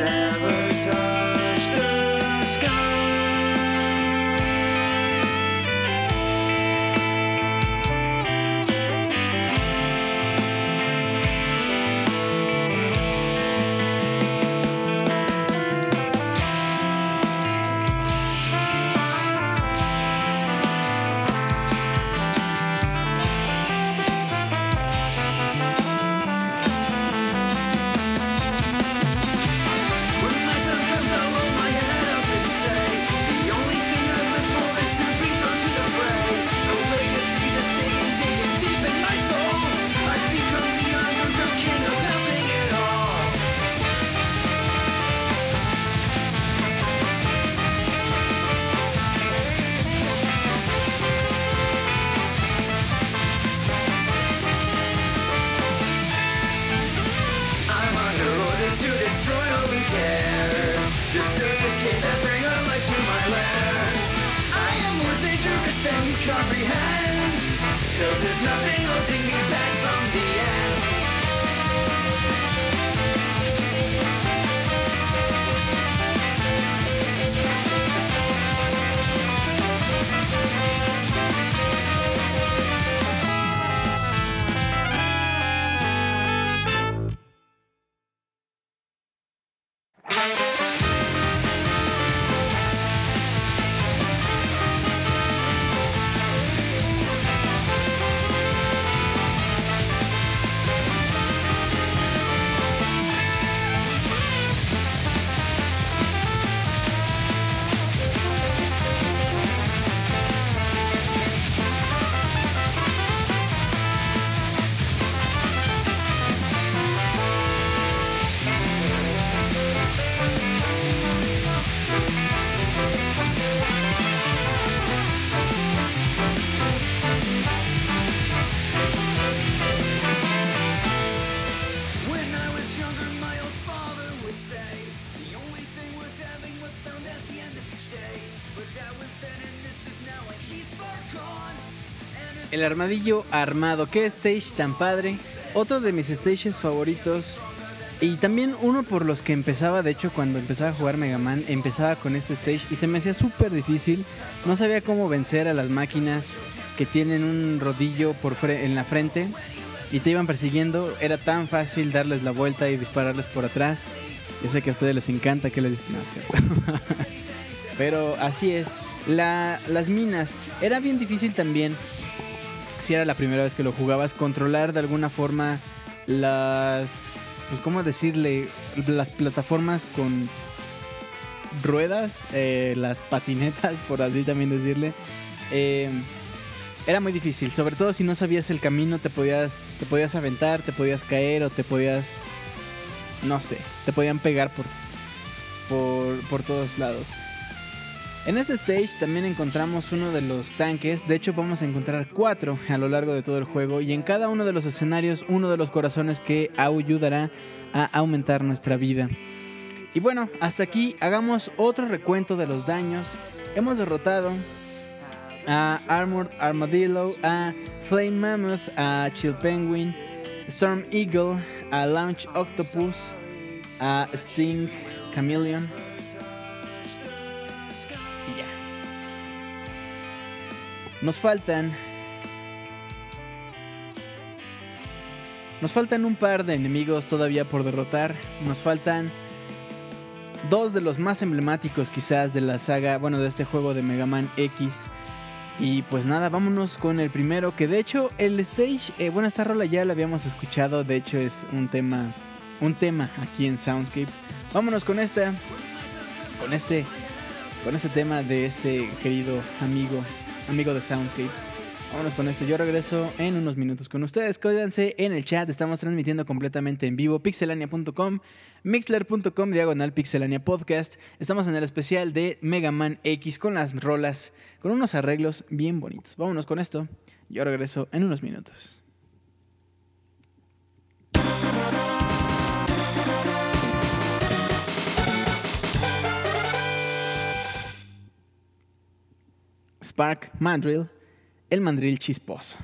El armadillo armado, qué stage tan padre. Otro de mis stages favoritos. Y también uno por los que empezaba, de hecho, cuando empezaba a jugar Mega Man, empezaba con este stage y se me hacía súper difícil. No sabía cómo vencer a las máquinas que tienen un rodillo por en la frente y te iban persiguiendo. Era tan fácil darles la vuelta y dispararles por atrás. Yo sé que a ustedes les encanta que les disparen. Pero así es. La- las minas. Era bien difícil también si era la primera vez que lo jugabas, controlar de alguna forma las, pues cómo decirle, las plataformas con ruedas, eh, las patinetas, por así también decirle. Eh, era muy difícil, sobre todo si no sabías el camino, te podías, te podías aventar, te podías caer o te podías, no sé, te podían pegar por, por, por todos lados. En este stage también encontramos uno de los tanques, de hecho vamos a encontrar cuatro a lo largo de todo el juego y en cada uno de los escenarios uno de los corazones que ayudará a aumentar nuestra vida. Y bueno, hasta aquí hagamos otro recuento de los daños. Hemos derrotado a Armored Armadillo, a Flame Mammoth, a Chill Penguin, Storm Eagle, a Launch Octopus, a Sting Chameleon. Nos faltan. Nos faltan un par de enemigos todavía por derrotar. Nos faltan dos de los más emblemáticos quizás de la saga, bueno, de este juego de Mega Man X. Y pues nada, vámonos con el primero, que de hecho el stage, eh, bueno, esta rola ya la habíamos escuchado, de hecho es un tema, un tema aquí en Soundscapes. Vámonos con esta, con este, con este tema de este querido amigo, amigo de Soundscapes. Vámonos con esto. Yo regreso en unos minutos con ustedes. Quédense en el chat. Estamos transmitiendo completamente en vivo. Pixelania.com, mixler.com, diagonal Pixelania Podcast. Estamos en el especial de Mega Man X con las rolas, con unos arreglos bien bonitos. Vámonos con esto. Yo regreso en unos minutos. Spark Mandrill, el mandril chisposo.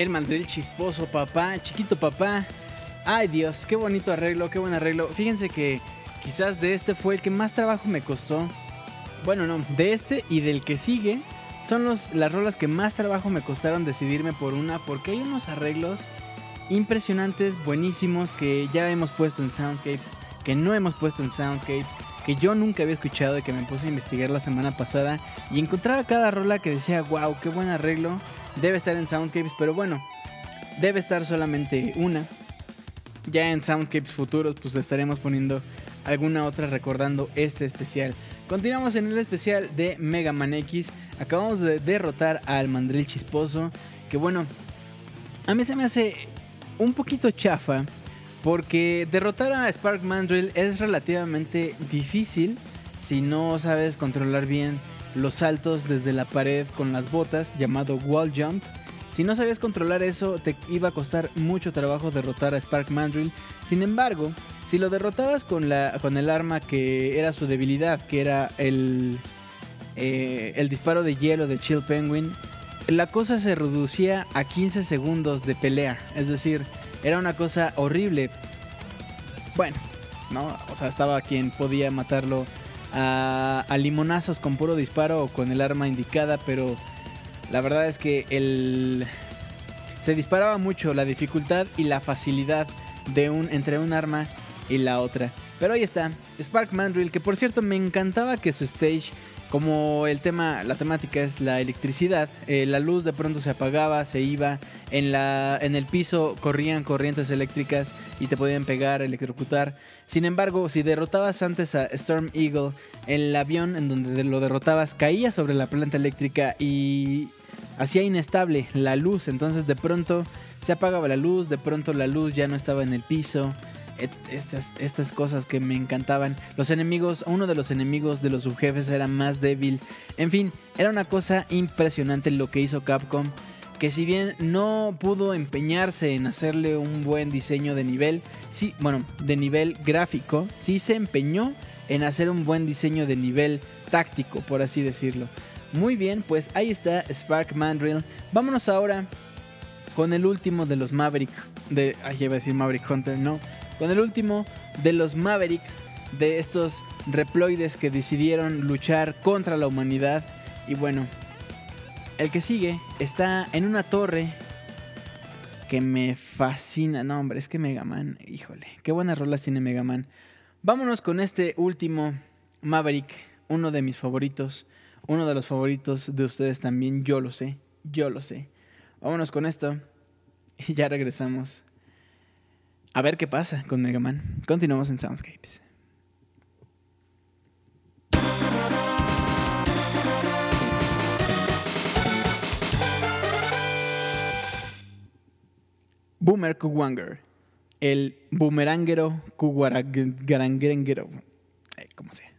El mandril chisposo, papá, chiquito papá. Ay Dios, qué bonito arreglo, qué buen arreglo. Fíjense que quizás de este fue el que más trabajo me costó. Bueno, no, de este y del que sigue son los, las rolas que más trabajo me costaron decidirme por una porque hay unos arreglos impresionantes, buenísimos que ya hemos puesto en Soundscapes, que no hemos puesto en Soundscapes, que yo nunca había escuchado y que me puse a investigar la semana pasada y encontraba cada rola que decía, wow, qué buen arreglo, debe estar en Soundscapes, pero bueno, debe estar solamente una. Ya en Soundscapes futuros pues estaremos poniendo alguna otra recordando este especial. Continuamos en el especial de Mega Man X. Acabamos de derrotar al mandril chisposo. Que bueno, a mí se me hace un poquito chafa. Porque derrotar a Spark Mandrill es relativamente difícil si no sabes controlar bien los saltos desde la pared con las botas, llamado wall jump. Si no sabías controlar eso, te iba a costar mucho trabajo derrotar a Spark Mandrill. Sin embargo, si lo derrotabas con, la, con el arma que era su debilidad, que era el, eh, el disparo de hielo de Chill Penguin, la cosa se reducía a 15 segundos de pelea. Es decir, era una cosa horrible. Bueno, ¿no? O sea, estaba quien podía matarlo a, a limonazos con puro disparo o con el arma indicada, pero la verdad es que el... se disparaba mucho la dificultad y la facilidad de un, entre un arma y la otra. Pero ahí está, Spark Mandrill, que por cierto me encantaba que su stage, como el tema, la temática es la electricidad, eh, la luz de pronto se apagaba, se iba, en, la, en el piso corrían corrientes eléctricas y te podían pegar, electrocutar. Sin embargo, si derrotabas antes a Storm Eagle, el avión en donde lo derrotabas caía sobre la planta eléctrica y hacía inestable la luz, entonces de pronto se apagaba la luz, de pronto la luz ya no estaba en el piso. Estas, estas cosas que me encantaban. Los enemigos, uno de los enemigos de los subjefes era más débil. En fin, era una cosa impresionante lo que hizo Capcom. Que si bien no pudo empeñarse en hacerle un buen diseño de nivel, sí, bueno, de nivel gráfico, sí se empeñó en hacer un buen diseño de nivel táctico, por así decirlo. Muy bien, pues ahí está Spark Mandrill. Vámonos ahora con el último de los Maverick. De, ay, iba a decir Maverick Hunter, no. Con el último de los Mavericks. De estos reploides que decidieron luchar contra la humanidad. Y bueno, el que sigue está en una torre que me fascina. No, hombre, es que Mega Man, híjole, qué buenas rolas tiene Mega Man. Vámonos con este último Maverick, uno de mis favoritos. Uno de los favoritos de ustedes también, yo lo sé, yo lo sé. Vámonos con esto y ya regresamos. A ver qué pasa con Mega Man. Continuamos en Soundscapes. Boomer Kuwanger. El boomerangero Kuwaranguero. Eh, como sea.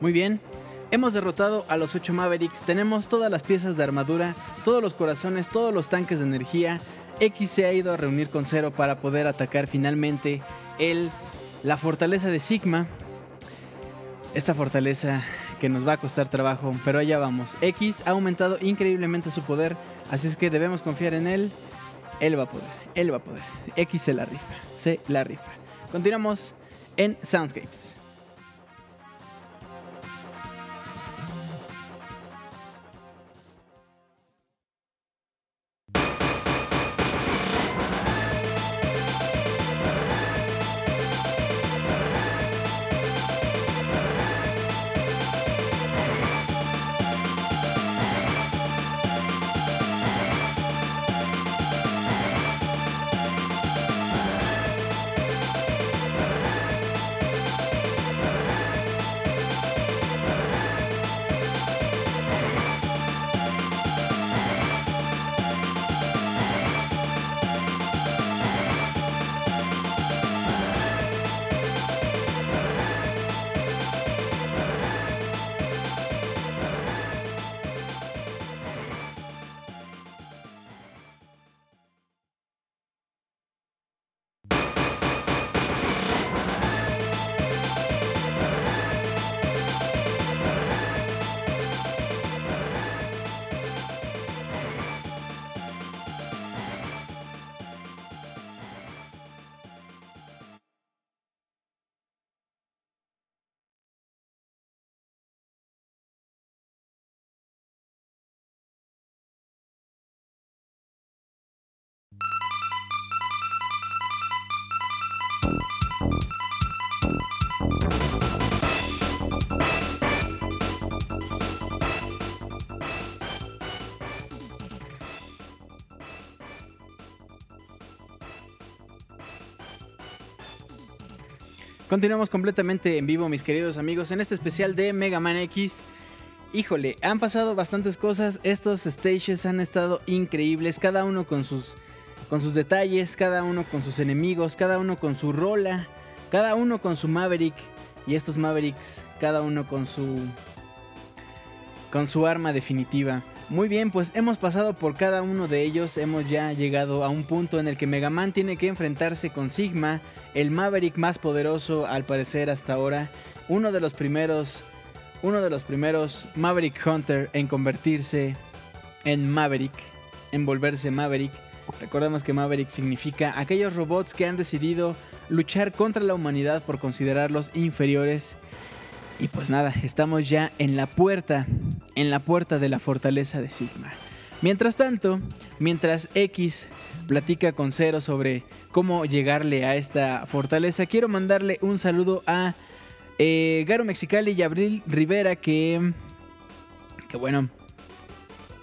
Muy bien. Hemos derrotado a los 8 Mavericks, tenemos todas las piezas de armadura, todos los corazones, todos los tanques de energía. X se ha ido a reunir con Zero para poder atacar finalmente el, la fortaleza de Sigma. Esta fortaleza que nos va a costar trabajo, pero allá vamos. X ha aumentado increíblemente su poder, así es que debemos confiar en él. Él va a poder, él va a poder. X se la rifa, se la rifa. Continuamos en Soundscapes. Continuamos completamente en vivo, mis queridos amigos, en este especial de Mega Man X. Híjole, han pasado bastantes cosas. Estos stages han estado increíbles, cada uno con sus, con sus detalles, cada uno con sus enemigos, cada uno con su rola, cada uno con su Maverick. Y estos Mavericks, cada uno con su. con su arma definitiva. Muy bien, pues hemos pasado por cada uno de ellos, hemos ya llegado a un punto en el que Mega Man tiene que enfrentarse con Sigma, el Maverick más poderoso al parecer hasta ahora, uno de los primeros, uno de los primeros Maverick Hunter en convertirse en Maverick, en volverse Maverick. Recordemos que Maverick significa aquellos robots que han decidido luchar contra la humanidad por considerarlos inferiores. Y pues nada, estamos ya en la puerta, en la puerta de la fortaleza de Sigma. Mientras tanto, mientras X platica con Zero sobre cómo llegarle a esta fortaleza, quiero mandarle un saludo a eh, Garo Mexicali y Abril Rivera que, que bueno,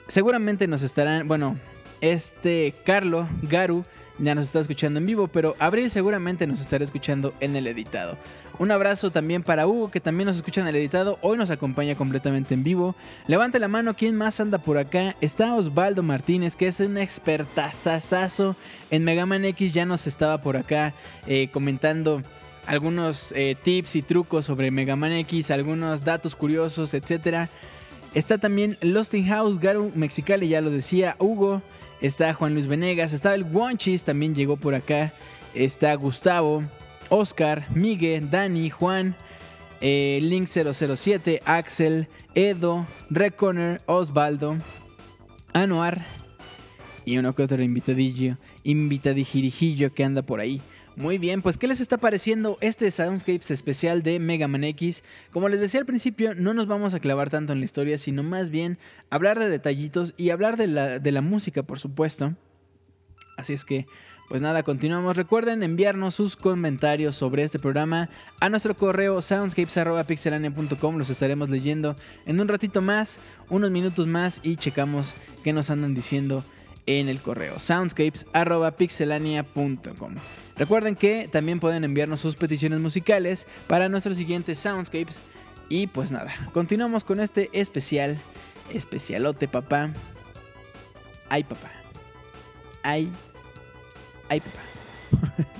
seguramente nos estarán, bueno, este Carlo Garu ya nos está escuchando en vivo, pero Abril seguramente nos estará escuchando en el editado. Un abrazo también para Hugo, que también nos escucha en el editado. Hoy nos acompaña completamente en vivo. Levante la mano, ¿quién más anda por acá? Está Osvaldo Martínez, que es un expertazazazo en Mega Man X. Ya nos estaba por acá eh, comentando algunos eh, tips y trucos sobre Mega Man X, algunos datos curiosos, etc. Está también Lost in House, Garu Mexicali, ya lo decía, Hugo. Está Juan Luis Venegas, está el Wonchis, también llegó por acá. Está Gustavo, Oscar, Miguel, Dani, Juan, eh, Link007, Axel, Edo, Reconer, Osvaldo, Anuar y uno que otro invitadillo, invitadijirijillo que anda por ahí. Muy bien, pues ¿qué les está pareciendo este Soundscapes especial de Mega Man X? Como les decía al principio, no nos vamos a clavar tanto en la historia, sino más bien hablar de detallitos y hablar de la, música, por supuesto. Así es que, pues nada, continuamos. Recuerden enviarnos sus comentarios sobre este programa a nuestro correo soundscapes.pixelania.com. Los estaremos leyendo en un ratito más, unos minutos más y checamos qué nos andan diciendo en el correo soundscapes.pixelania.com. Recuerden que también pueden enviarnos sus peticiones musicales para nuestros siguientes Soundscapes. Y pues nada, continuamos con este especial, especialote papá. Ay, papá. Ay, ay, papá.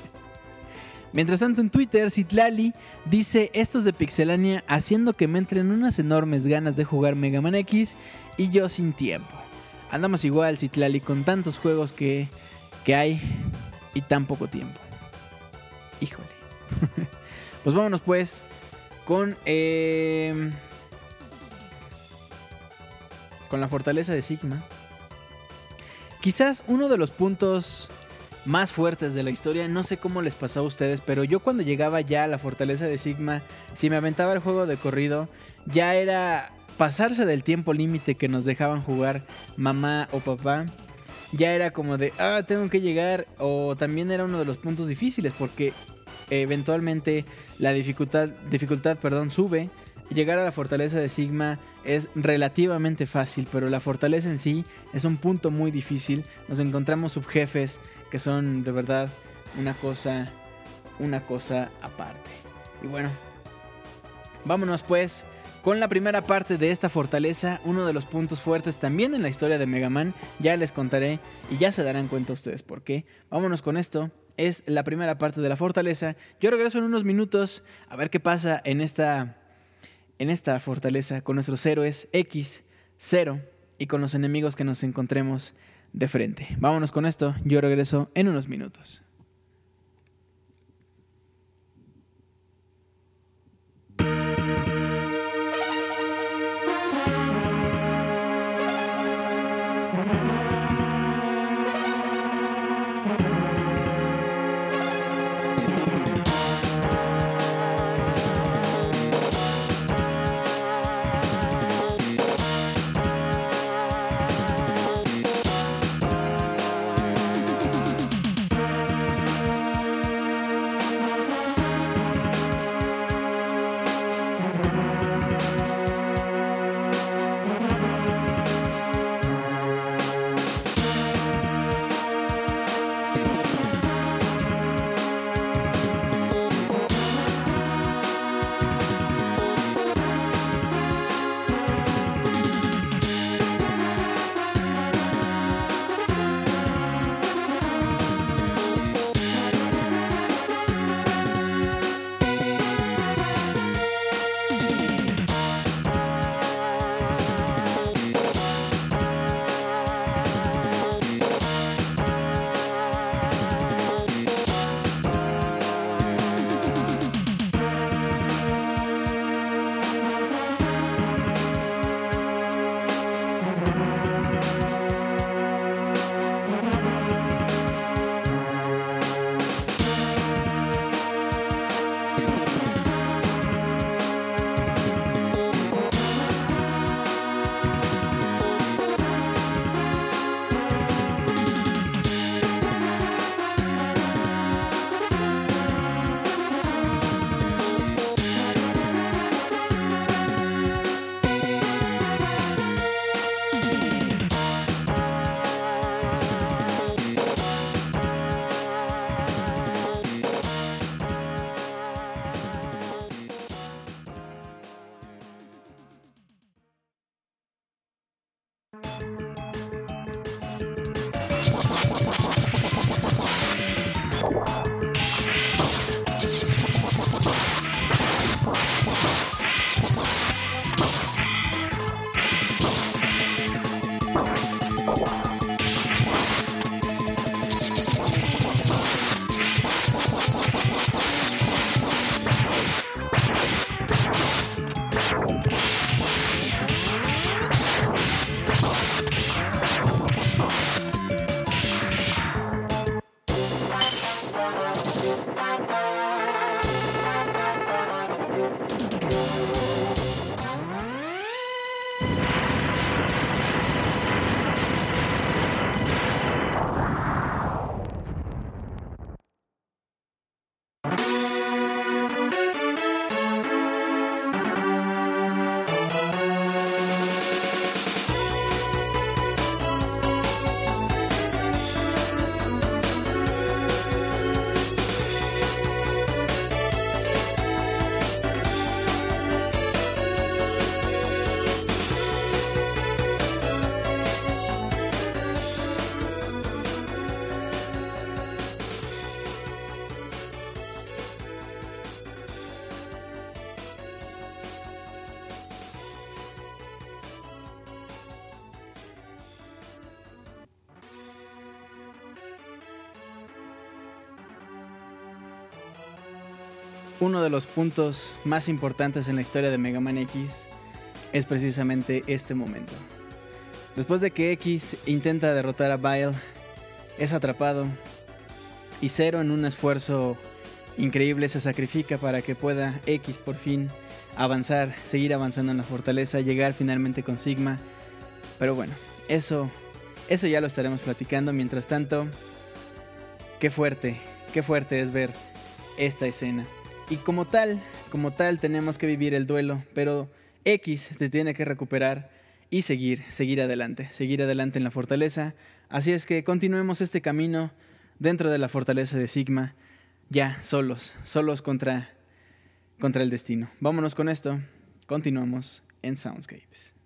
Mientras tanto en Twitter, Citlali dice estos de Pixelania haciendo que me entren unas enormes ganas de jugar Mega Man X y yo sin tiempo. Andamos igual, Citlali, con tantos juegos que, que hay y tan poco tiempo. Híjole. pues vámonos pues con... eh, con la fortaleza de Sigma. Quizás uno de los puntos más fuertes de la historia, no sé cómo les pasó a ustedes, pero yo cuando llegaba ya a la fortaleza de Sigma, si me aventaba el juego de corrido, ya era pasarse del tiempo límite que nos dejaban jugar mamá o papá. Ya era como de, ah, tengo que llegar. O también era uno de los puntos difíciles porque eventualmente la dificultad, dificultad perdón, sube. Llegar a la fortaleza de Sigma es relativamente fácil, pero la fortaleza en sí es un punto muy difícil. Nos encontramos subjefes que son de verdad una cosa, una cosa aparte. Y bueno, vámonos pues con la primera parte de esta fortaleza, uno de los puntos fuertes también en la historia de Mega Man. Ya les contaré y ya se darán cuenta ustedes por qué. Vámonos con esto. Es la primera parte de la fortaleza. Yo regreso en unos minutos a ver qué pasa en esta en esta fortaleza con nuestros héroes X, 0 y con los enemigos que nos encontremos de frente. Vámonos con esto, yo regreso en unos minutos. Uno de los puntos más importantes en la historia de Mega Man X es precisamente este momento. Después de que X intenta derrotar a Bile, es atrapado y Zero en un esfuerzo increíble se sacrifica para que pueda X por fin avanzar, seguir avanzando en la fortaleza, llegar finalmente con Sigma. Pero bueno, eso eso ya lo estaremos platicando. Mientras tanto, qué fuerte, qué fuerte es ver esta escena. Y como tal, como tal tenemos que vivir el duelo, pero X se tiene que recuperar y seguir, seguir adelante, seguir adelante en la fortaleza. Así es que continuemos este camino dentro de la fortaleza de Sigma, ya solos, solos contra, contra el destino. Vámonos con esto, continuamos en Soundscapes.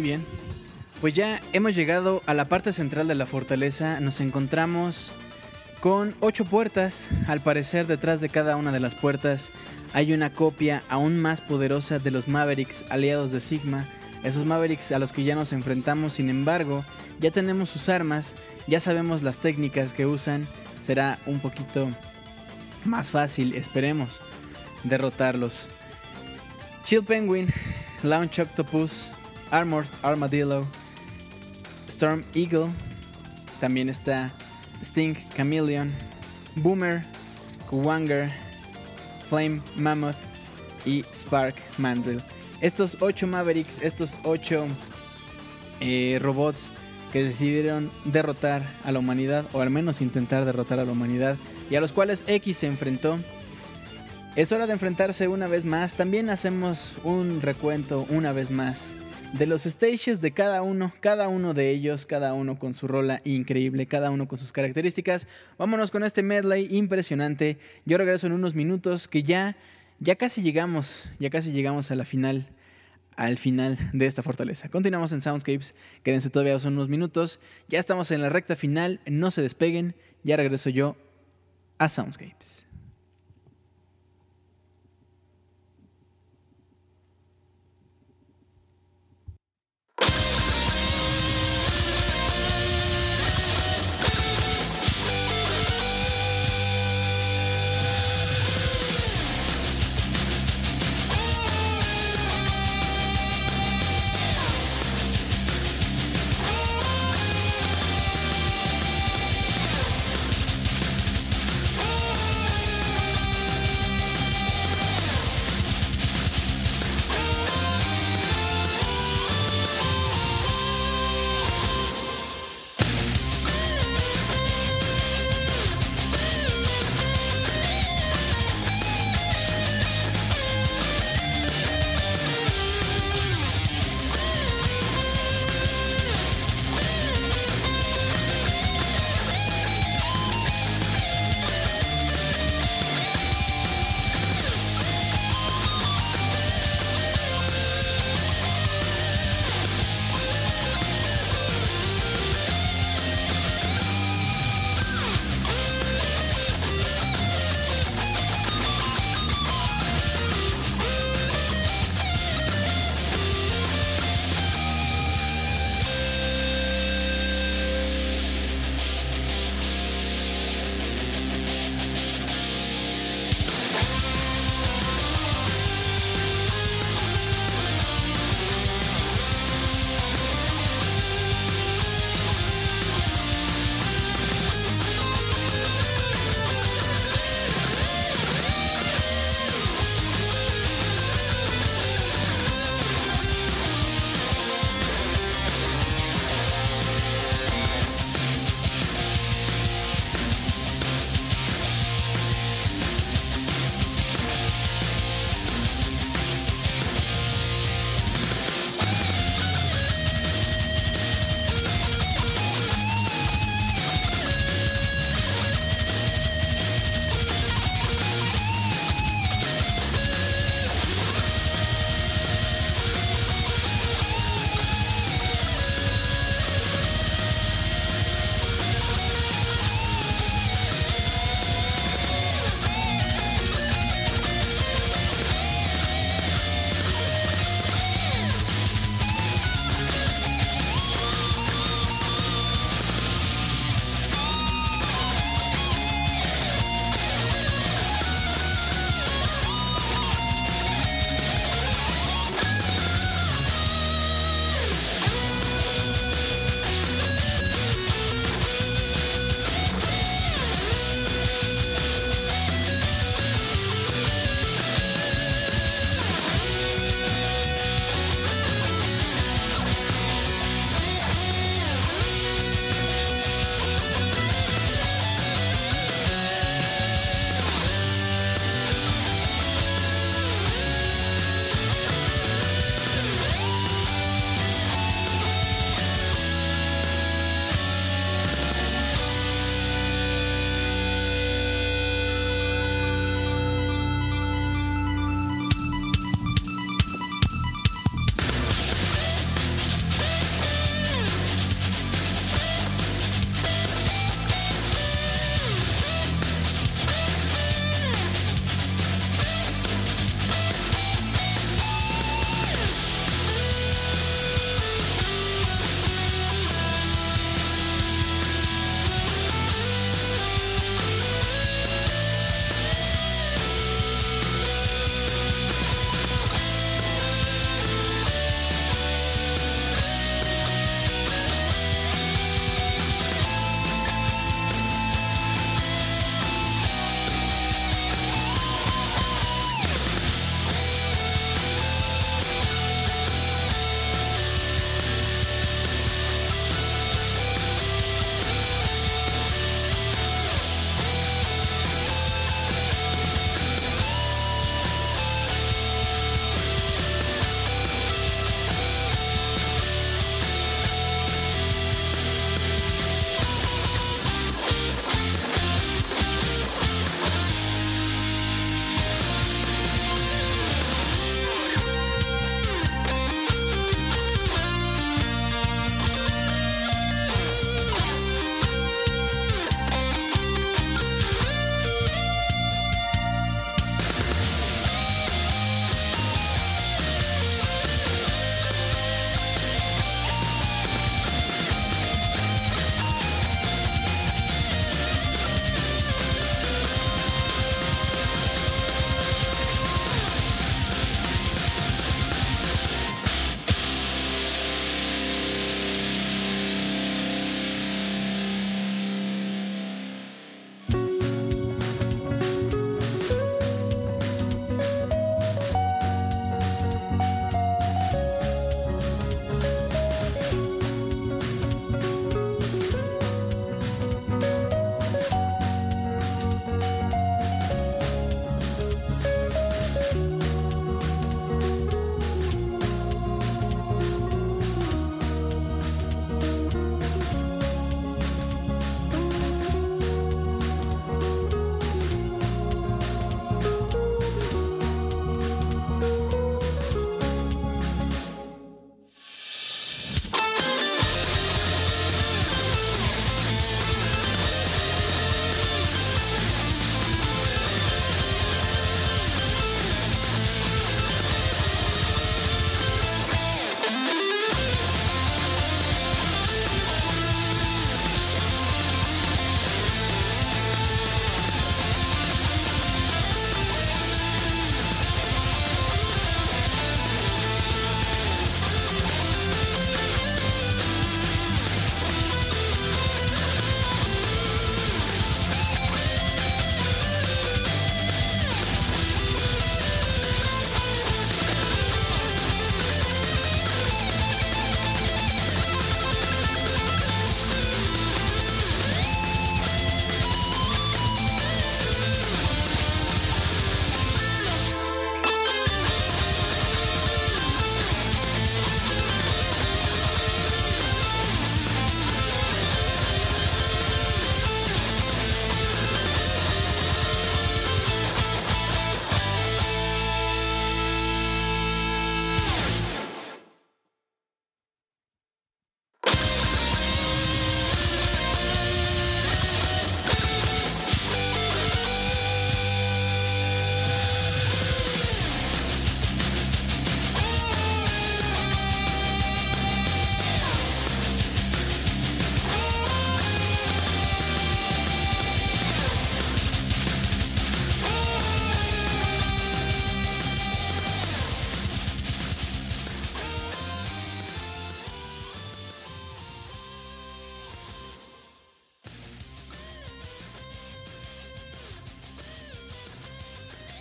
Bien. Pues ya hemos llegado a la parte central de la fortaleza. Nos encontramos con ocho puertas. Al parecer detrás de cada una de las puertas hay una copia aún más poderosa de los Mavericks aliados de Sigma. Esos Mavericks a los que ya nos enfrentamos, sin embargo, ya tenemos sus armas, ya sabemos las técnicas que usan. Será un poquito más fácil, esperemos, derrotarlos. Chill Penguin, Launch Octopus, Armored Armadillo, Storm Eagle, también está Sting Chameleon, Boomer, Kuwanger, Flame Mammoth y Spark Mandrill. Estos 8 Mavericks, estos 8 eh, robots que decidieron derrotar a la humanidad, o al menos intentar derrotar a la humanidad, y a los cuales X se enfrentó. Es hora de enfrentarse una vez más. También hacemos un recuento una vez más de los stages de cada uno, cada uno de ellos, cada uno con su rola increíble, cada uno con sus características. Vámonos con este medley impresionante. Yo regreso en unos minutos que ya ya casi llegamos, ya casi llegamos a la final al final de esta fortaleza. Continuamos en Soundscapes, quédense todavía son unos minutos. Ya estamos en la recta final, no se despeguen. Ya regreso yo a Soundscapes.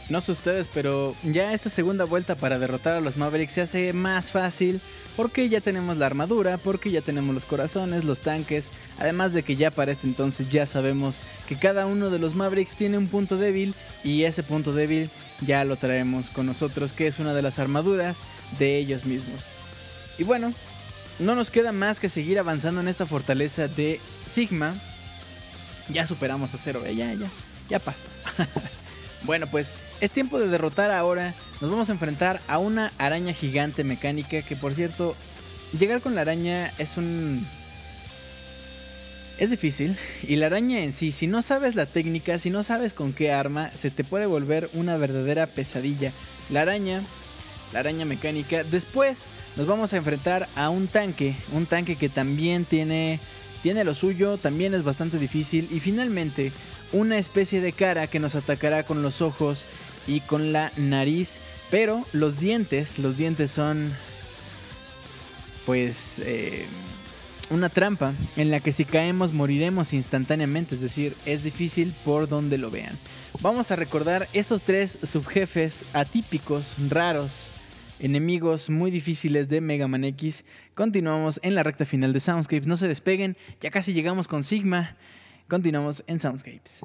No sé ustedes, pero ya esta segunda vuelta para derrotar a los Mavericks se hace más fácil porque ya tenemos la armadura, porque ya tenemos los corazones, los tanques, además de que ya para este entonces ya sabemos que cada uno de los Mavericks tiene un punto débil y ese punto débil ya lo traemos con nosotros, que es una de las armaduras de ellos mismos. Y bueno, no nos queda más que seguir avanzando en esta fortaleza de Sigma. Ya superamos a cero, eh, ya, ya, ya pasó. bueno, pues es tiempo de derrotar ahora. Nos vamos a enfrentar a una araña gigante mecánica que por cierto, llegar con la araña es un... Es difícil y la araña en sí, si no sabes la técnica, si no sabes con qué arma, se te puede volver una verdadera pesadilla. La araña la araña mecánica. Después nos vamos a enfrentar a un tanque, un tanque que también tiene, tiene lo suyo, también es bastante difícil. Y finalmente una especie de cara que nos atacará con los ojos y con la nariz. Pero los dientes, los dientes son pues eh, una trampa en la que si caemos moriremos instantáneamente. Es decir, es difícil por donde lo vean. Vamos a recordar estos tres subjefes atípicos, raros, enemigos muy difíciles de Mega Man X. Continuamos en la recta final de Soundscapes. No se despeguen, ya casi llegamos con Sigma. Continuamos en Soundscapes.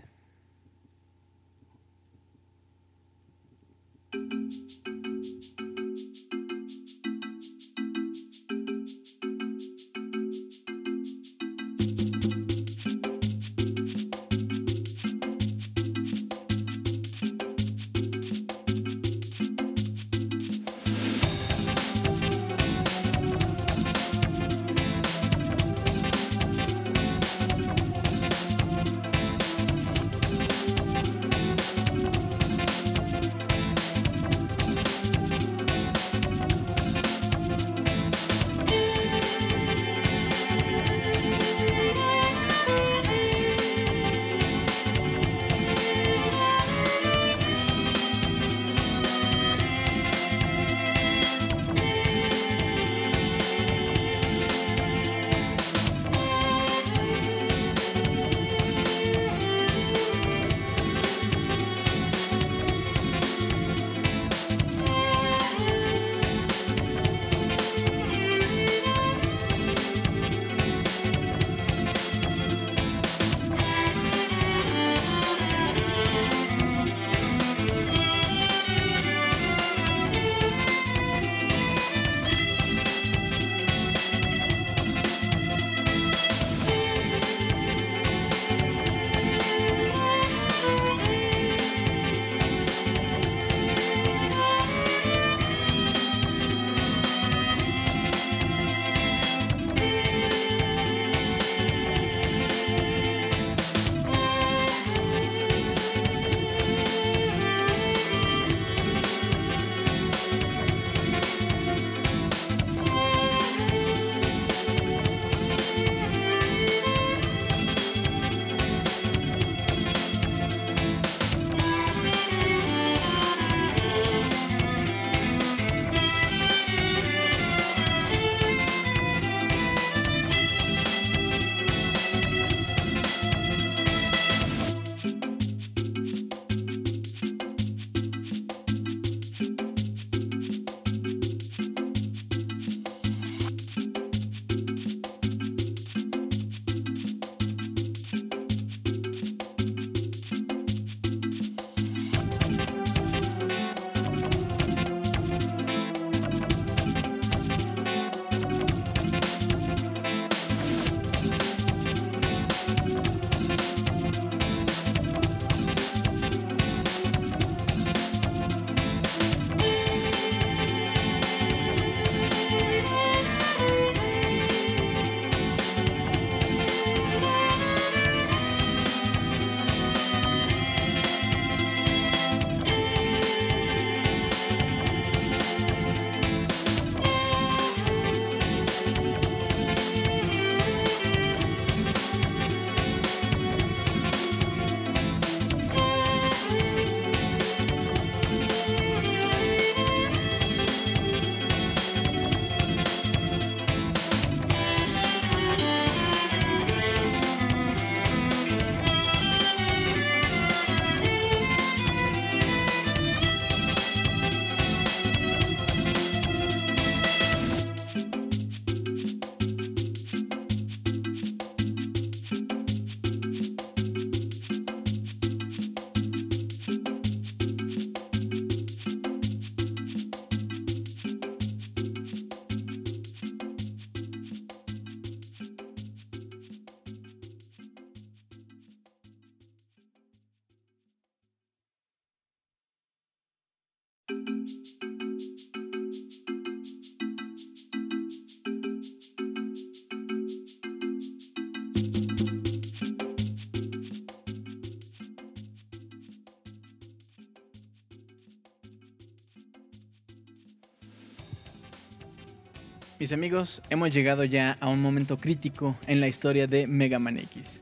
Mis amigos, hemos llegado ya a un momento crítico en la historia de Mega Man X.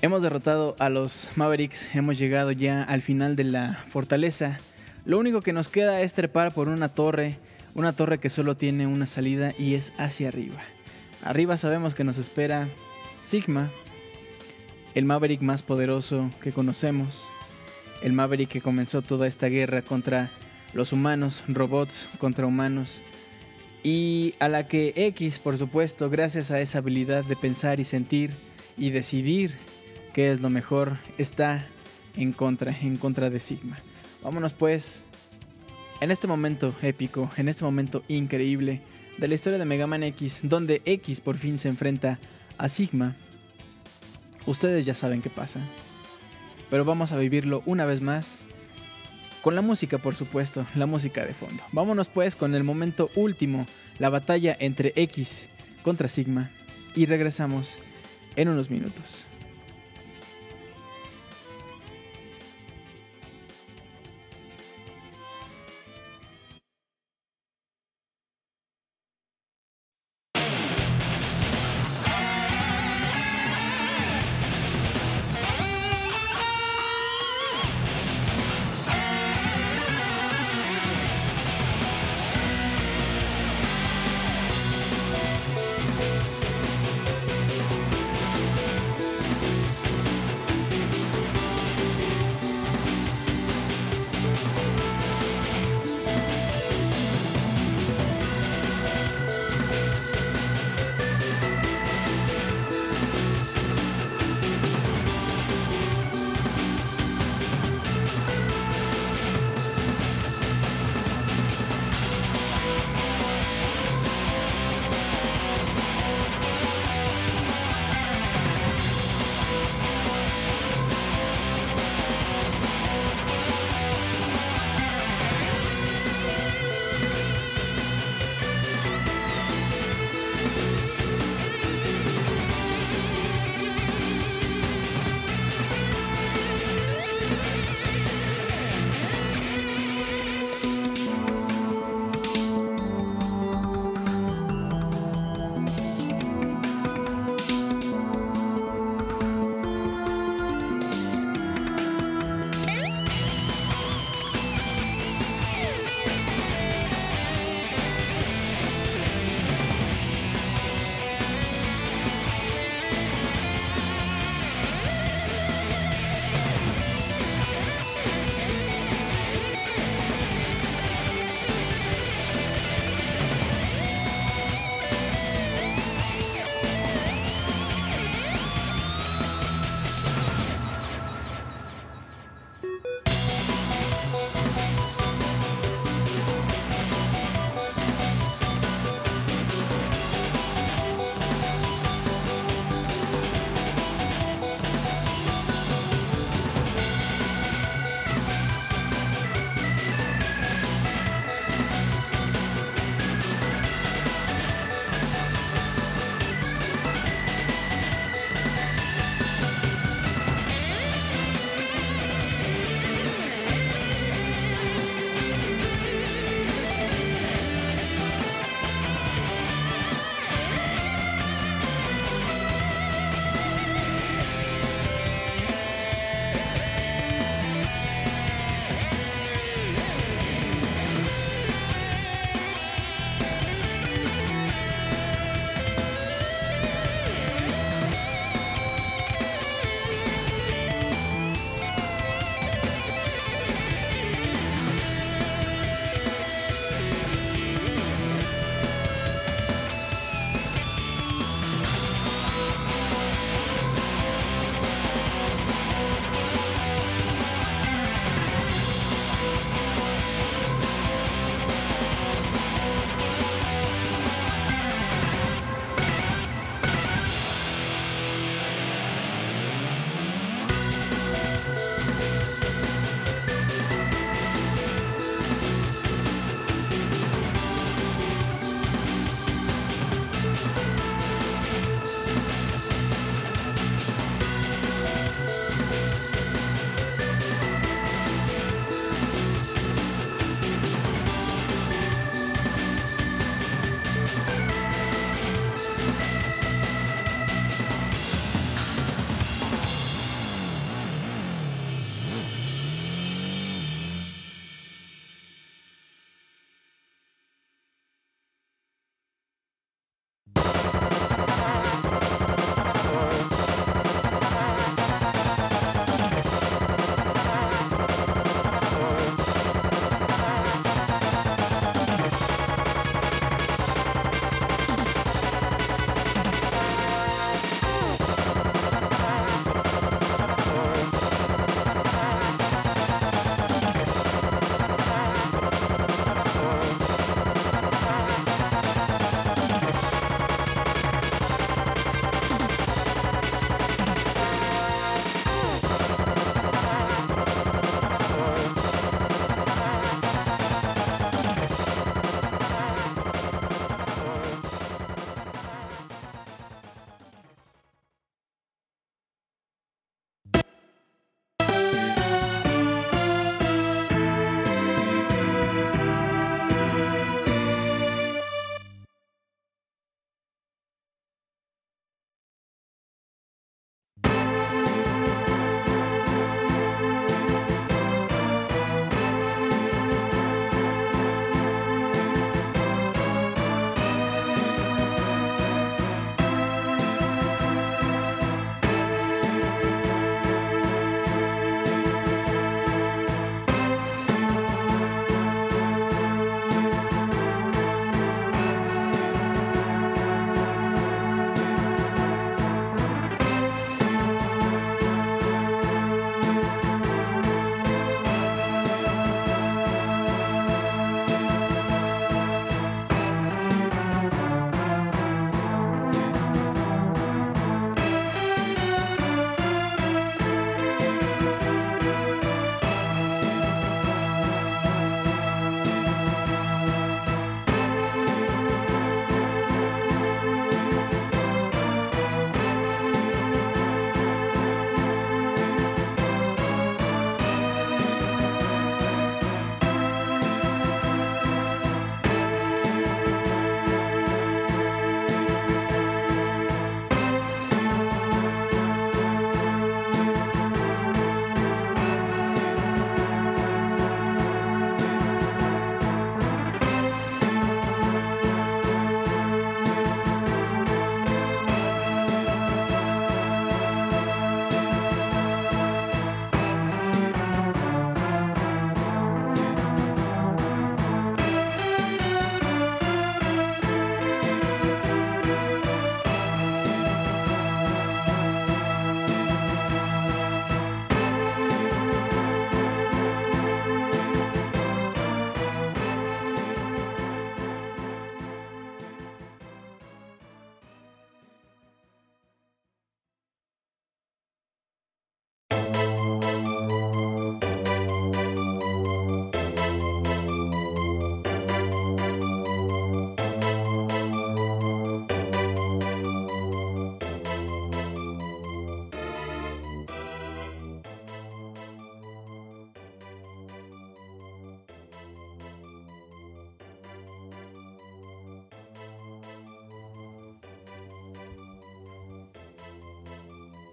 Hemos derrotado a los Mavericks, hemos llegado ya al final de la fortaleza. Lo único que nos queda es trepar por una torre, una torre que solo tiene una salida y es hacia arriba. Arriba sabemos que nos espera Sigma, el Maverick más poderoso que conocemos, el Maverick que comenzó toda esta guerra contra los humanos, robots contra humanos, y a la que X, por supuesto, gracias a esa habilidad de pensar y sentir y decidir qué es lo mejor, está en contra, en contra de Sigma. Vámonos pues, en este momento épico, en este momento increíble de la historia de Mega Man X, donde X por fin se enfrenta a Sigma. Ustedes ya saben qué pasa. Pero vamos a vivirlo una vez más. Con la música, por supuesto, la música de fondo. Vámonos pues con el momento último, la batalla entre X contra Sigma. Y regresamos en unos minutos.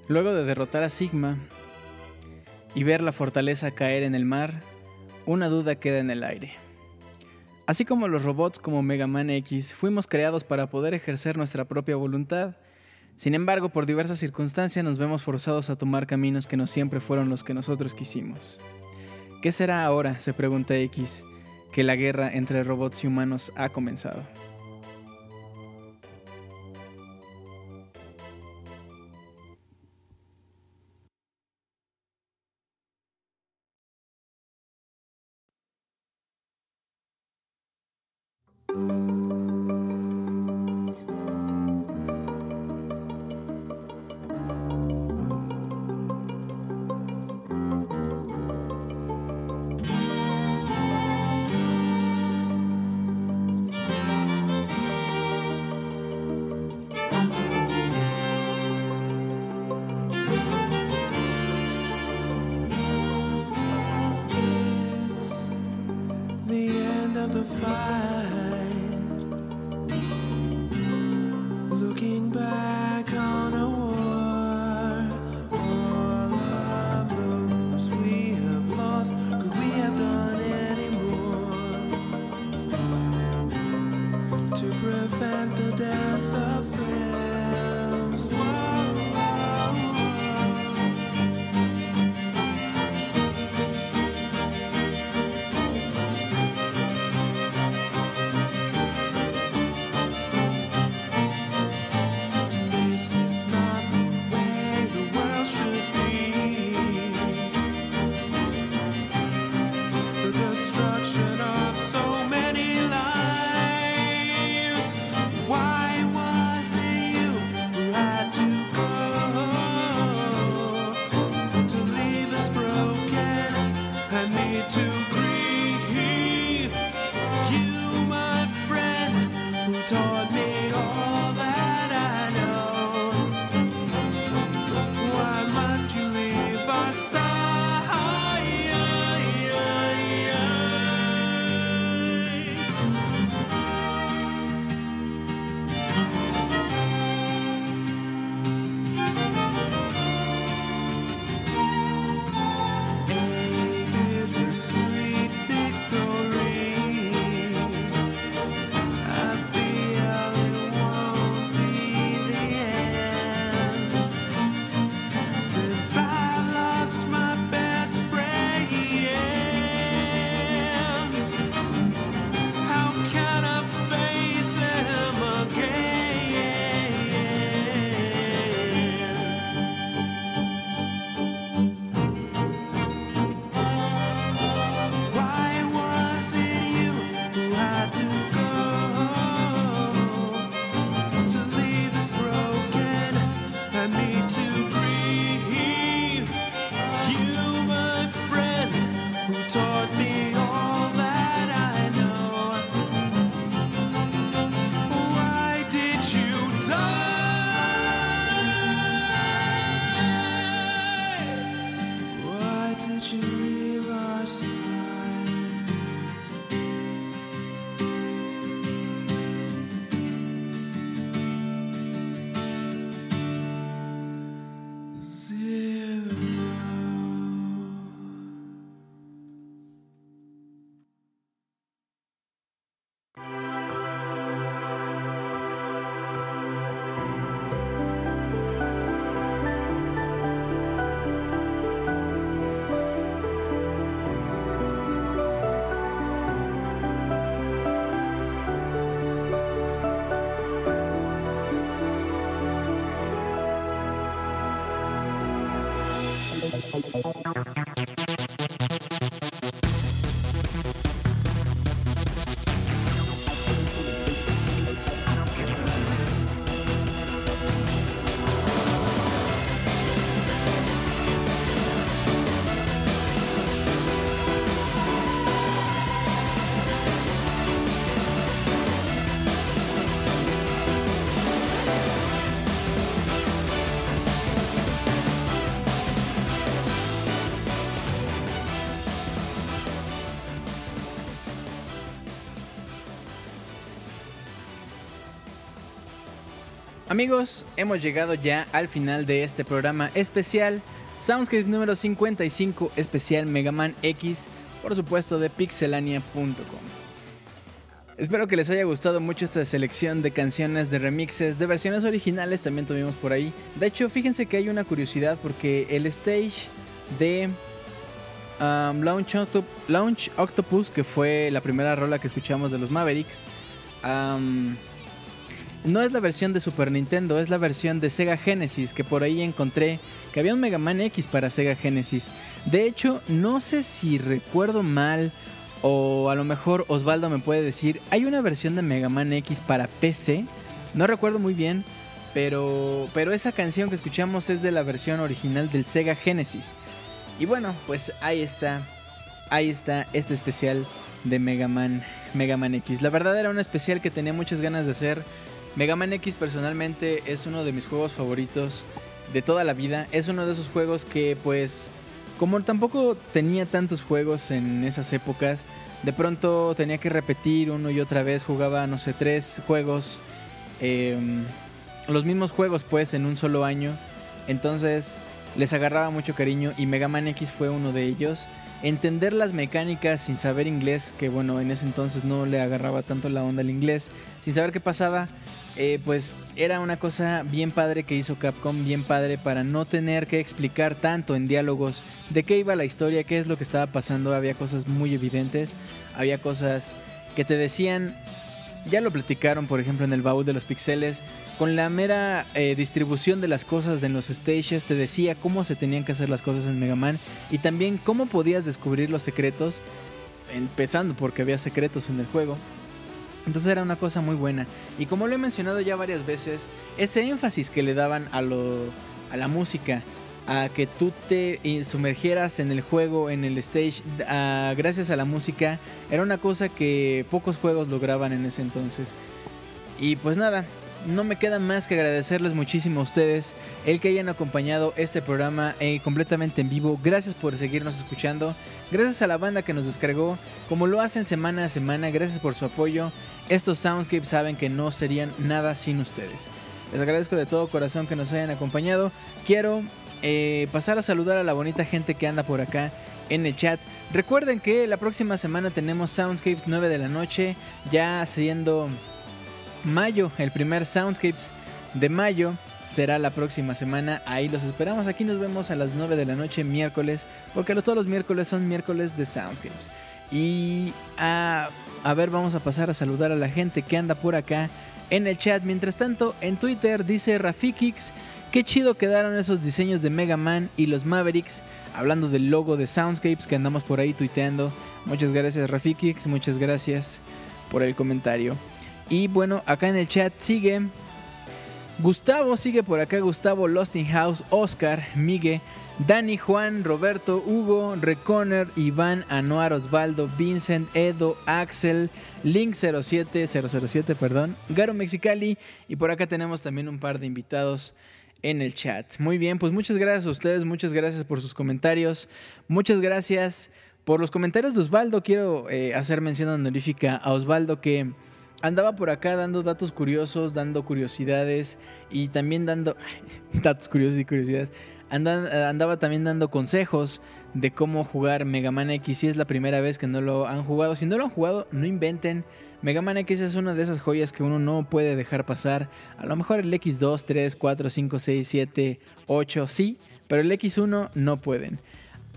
Luego de derrotar a Sigma y ver la fortaleza caer en el mar, una duda queda en el aire. Así como los robots como Mega Man X, fuimos creados para poder ejercer nuestra propia voluntad. Sin embargo, por diversas circunstancias nos vemos forzados a tomar caminos que no siempre fueron los que nosotros quisimos. ¿Qué será ahora, se pregunta X, que la guerra entre robots y humanos ha comenzado? Amigos, hemos llegado ya al final de este programa especial Soundscape número 55, especial Mega Man X, por supuesto de pixelania.com. Espero que les haya gustado mucho esta selección de canciones, de remixes, de versiones originales también tuvimos por ahí. De hecho, fíjense que hay una curiosidad porque el stage de um, Launch, Octo- Launch Octopus, que fue la primera rola que escuchamos de los Mavericks, um, no es la versión de Super Nintendo, es la versión de Sega Genesis, que por ahí encontré que había un Mega Man X para Sega Genesis. De hecho, no sé si recuerdo mal o a lo mejor Osvaldo me puede decir, hay una versión de Mega Man X para PC, no recuerdo muy bien, pero, pero esa canción que escuchamos es de la versión original del Sega Genesis. Y bueno, pues ahí está, ahí está este especial de Mega Man, Mega Man X. La verdad era un especial que tenía muchas ganas de hacer. Mega Man X personalmente es uno de mis juegos favoritos de toda la vida. Es uno de esos juegos que pues como tampoco tenía tantos juegos en esas épocas, de pronto tenía que repetir uno y otra vez. Jugaba, no sé, tres juegos. eh, los mismos juegos pues en un solo año. Entonces les agarraba mucho cariño y Mega Man X fue uno de ellos. Entender las mecánicas sin saber inglés, que bueno, en ese entonces no le agarraba tanto la onda al inglés, sin saber qué pasaba, eh, pues era una cosa bien padre que hizo Capcom, bien padre para no tener que explicar tanto en diálogos de qué iba la historia, qué es lo que estaba pasando. Había cosas muy evidentes, había cosas que te decían, ya lo platicaron por ejemplo en el baúl de los pixeles, con la mera eh, distribución de las cosas en los stages te decía cómo se tenían que hacer las cosas en Mega Man y también cómo podías descubrir los secretos, empezando porque había secretos en el juego. Entonces era una cosa muy buena. Y como lo he mencionado ya varias veces, ese énfasis que le daban a, lo, a la música, a que tú te eh, sumergieras en el juego, en el stage, gracias a la música, era una cosa que pocos juegos lograban en ese entonces. Y pues nada, no me queda más que agradecerles muchísimo a ustedes el que hayan acompañado este programa eh, completamente en vivo. Gracias por seguirnos escuchando. Gracias a la banda que nos descargó, como lo hacen semana a semana. Gracias por su apoyo. Estos soundscapes saben que no serían nada sin ustedes. Les agradezco de todo corazón que nos hayan acompañado. Quiero eh, pasar a saludar a la bonita gente que anda por acá en el chat. Recuerden que la próxima semana tenemos Soundscapes 9 de la noche, ya siendo mayo, el primer Soundscapes de mayo será la próxima semana. Ahí los esperamos. Aquí nos vemos a las 9 de la noche miércoles, porque los, todos los miércoles son miércoles de Soundscapes. Y a, a ver, vamos a pasar a saludar a la gente que anda por acá en el chat. Mientras tanto, en Twitter dice Rafikix. Qué chido quedaron esos diseños de Mega Man y los Mavericks. Hablando del logo de Soundscapes que andamos por ahí tuiteando. Muchas gracias Rafikix, muchas gracias por el comentario. Y bueno, acá en el chat sigue Gustavo, sigue por acá Gustavo, Losting House, Oscar, Migue, Dani, Juan, Roberto, Hugo, Reconer, Iván, Anuar, Osvaldo, Vincent, Edo, Axel, Link07, 007, perdón, Garo Mexicali y por acá tenemos también un par de invitados en el chat. Muy bien, pues muchas gracias a ustedes, muchas gracias por sus comentarios, muchas gracias por los comentarios de Osvaldo. Quiero eh, hacer mención honorífica a Osvaldo que andaba por acá dando datos curiosos, dando curiosidades y también dando datos curiosos y curiosidades. Andaba también dando consejos de cómo jugar Mega Man X si es la primera vez que no lo han jugado. Si no lo han jugado, no inventen. Mega Man X es una de esas joyas que uno no puede dejar pasar. A lo mejor el X2, 3, 4, 5, 6, 7, 8, sí, pero el X1 no pueden.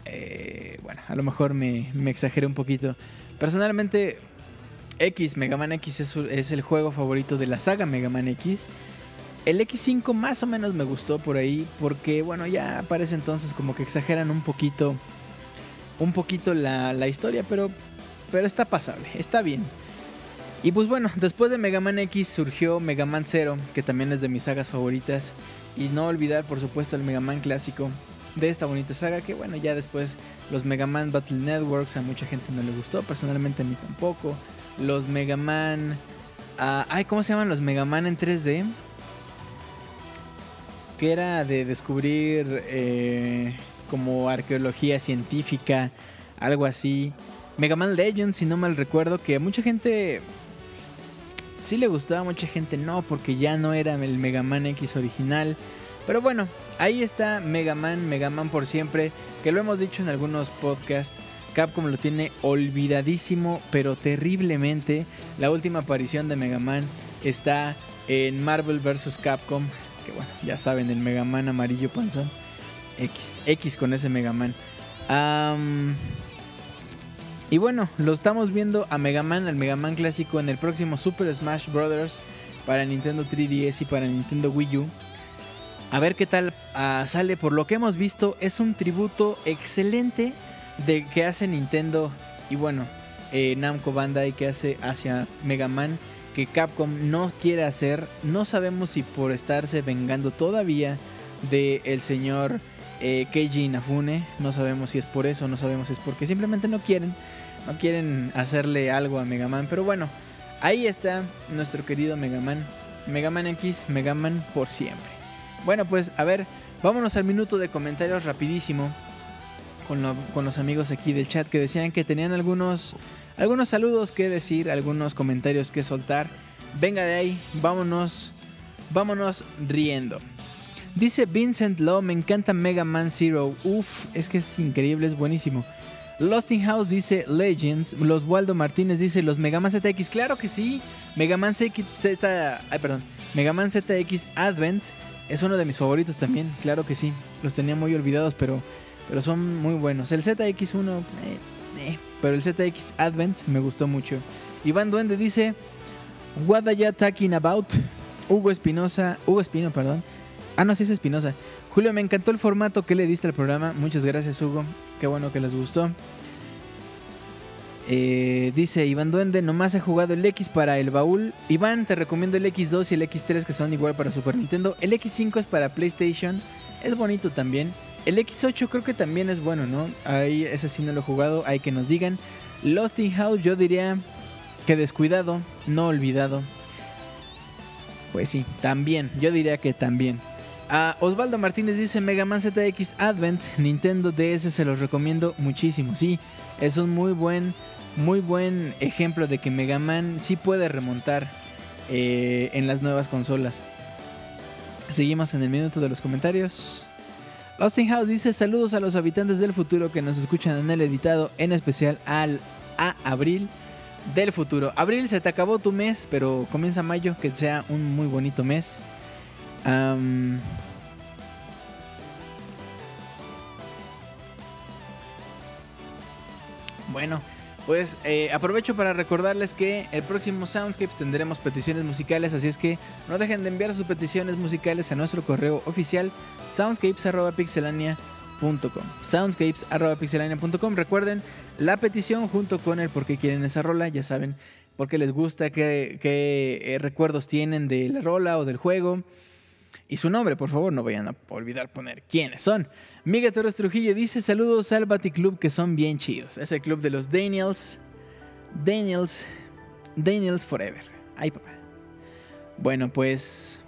Eh, bueno, a lo mejor me, me exageré un poquito. Personalmente, X, Mega Man X es, el juego favorito de la saga Mega Man X. El X5 más o menos me gustó por ahí porque, bueno, ya parece entonces como que exageran un poquito, un poquito la, historia, pero, pero está pasable, está bien. Y pues bueno, después de Mega Man X surgió Mega Man 0, que también es de mis sagas favoritas. Y no olvidar, por supuesto, el Mega Man clásico de esta bonita saga, que bueno, ya después los Mega Man Battle Networks a mucha gente no le gustó, personalmente a mí tampoco. Los Mega Man... ah, ay, ¿cómo se llaman los Mega Man en 3D? Que era de descubrir eh, como arqueología científica, algo así. Mega Man Legends, si no mal recuerdo, que mucha gente sí le gustaba a mucha gente, no, porque ya no era el Mega Man X original. Pero bueno, ahí está Mega Man, Mega Man por siempre, que lo hemos dicho en algunos podcasts. Capcom lo tiene olvidadísimo, pero terriblemente. La última aparición de Mega Man está en Marvel vs. Capcom, que bueno, ya saben, el Mega Man amarillo panzón. X, X con ese Mega Man. Y bueno, lo estamos viendo a Mega Man, al Mega Man clásico en el próximo Super Smash Bros. para Nintendo 3DS y para Nintendo Wii U. A ver qué tal ah, sale. Por lo que hemos visto, es un tributo excelente de que hace Nintendo y bueno, eh, Namco Bandai que hace hacia Mega Man que Capcom no quiere hacer. No sabemos si por estarse vengando todavía del el señor eh, Keiji Inafune. No sabemos si es por eso, no sabemos si es porque simplemente no quieren. No quieren hacerle algo a Mega Man. Pero bueno, ahí está nuestro querido Mega Man. Mega Man X, Mega Man por siempre. Bueno, pues a ver, vámonos al minuto de comentarios rapidísimo. Con, lo- con los amigos aquí del chat que decían que tenían algunos, algunos saludos que decir, algunos comentarios que soltar. Venga de ahí, vámonos, vámonos riendo. Dice Vincent Law, me encanta Mega Man Zero. Uf, es que es increíble, es buenísimo. Lost in House dice Legends. Los Waldo Martínez dice los Mega Man ZX. Claro que sí. Mega Man ZX. Ay, perdón. Mega Man ZX Advent es uno de mis favoritos también. Claro que sí. Los tenía muy olvidados, pero, pero son muy buenos. El ZX1, eh, eh, pero el ZX Advent me gustó mucho. Iván Duende dice: What are you talking about? Hugo Espinosa. Hugo Espino, perdón. Ah, no, sí es Espinosa. Julio, me encantó el formato que le diste al programa. Muchas gracias, Hugo. Qué bueno que les gustó. Eh, dice Iván Duende, nomás he jugado el X para el baúl. Iván, te recomiendo el X2 y el X3 que son igual para Super Nintendo. El X5 es para PlayStation. Es bonito también. El X8 creo que también es bueno, ¿no? Ahí ese sí no lo he jugado. Hay que nos digan. Lost in House yo diría que descuidado, no olvidado. Pues sí, también. Yo diría que también. Osvaldo Martínez dice Mega Man ZX Advent, Nintendo DS se los recomiendo muchísimo. Sí, es un muy buen, muy buen ejemplo de que Mega Man sí puede remontar eh, en las nuevas consolas. Seguimos en el minuto de los comentarios. Austin House dice saludos a los habitantes del futuro que nos escuchan en el editado, en especial al a Abril del futuro. Abril, se te acabó tu mes, pero comienza mayo, que sea un muy bonito mes. Bueno, pues eh, aprovecho para recordarles que el próximo Soundscapes tendremos peticiones musicales, así es que no dejen de enviar sus peticiones musicales a nuestro correo oficial soundscapes.pixelania.com soundscapes.pixelania.com Recuerden la petición junto con el por qué quieren esa rola, ya saben por qué les gusta, qué, eh, recuerdos tienen de la rola o del juego. Y su nombre, por favor, no vayan a olvidar poner quiénes son. Miguel Torres Trujillo dice saludos al Club que son bien chidos. Es el club de los Daniels. Daniels. Daniels Forever. Ay, papá. Bueno, pues...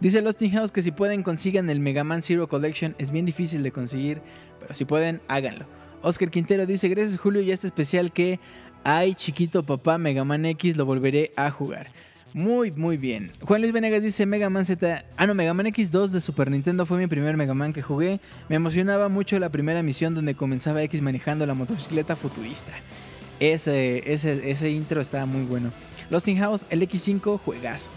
Dice Losting House que si pueden consigan el Mega Man Zero Collection. Es bien difícil de conseguir, pero si pueden, háganlo. Oscar Quintero dice, gracias Julio y este especial que hay chiquito papá Mega Man X lo volveré a jugar. Muy, muy bien. Juan Luis Venegas dice Mega Man Z. Ah, no, Mega Man X2 de Super Nintendo fue mi primer Mega Man que jugué. Me emocionaba mucho la primera misión donde comenzaba X manejando la motocicleta futurista. Ese, ese, ese intro estaba muy bueno. Lost in House, el X5, juegazo.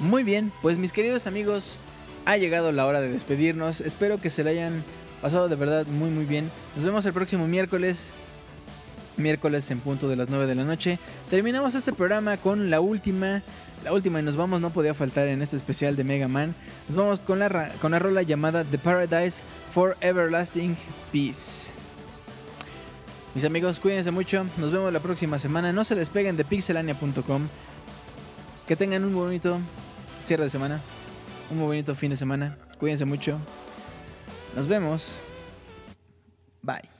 Muy bien, pues mis queridos amigos, ha llegado la hora de despedirnos. Espero que se le hayan pasado de verdad muy, muy bien. Nos vemos el próximo miércoles miércoles en punto de las 9 de la noche. Terminamos este programa con la última, la última y nos vamos, no podía faltar en este especial de Mega Man. Nos vamos con la, con la rola llamada The Paradise for Everlasting Peace. Mis amigos, cuídense mucho. Nos vemos la próxima semana. No se despeguen de pixelania.com. Que tengan un bonito cierre de semana. Un bonito fin de semana. Cuídense mucho. Nos vemos. Bye.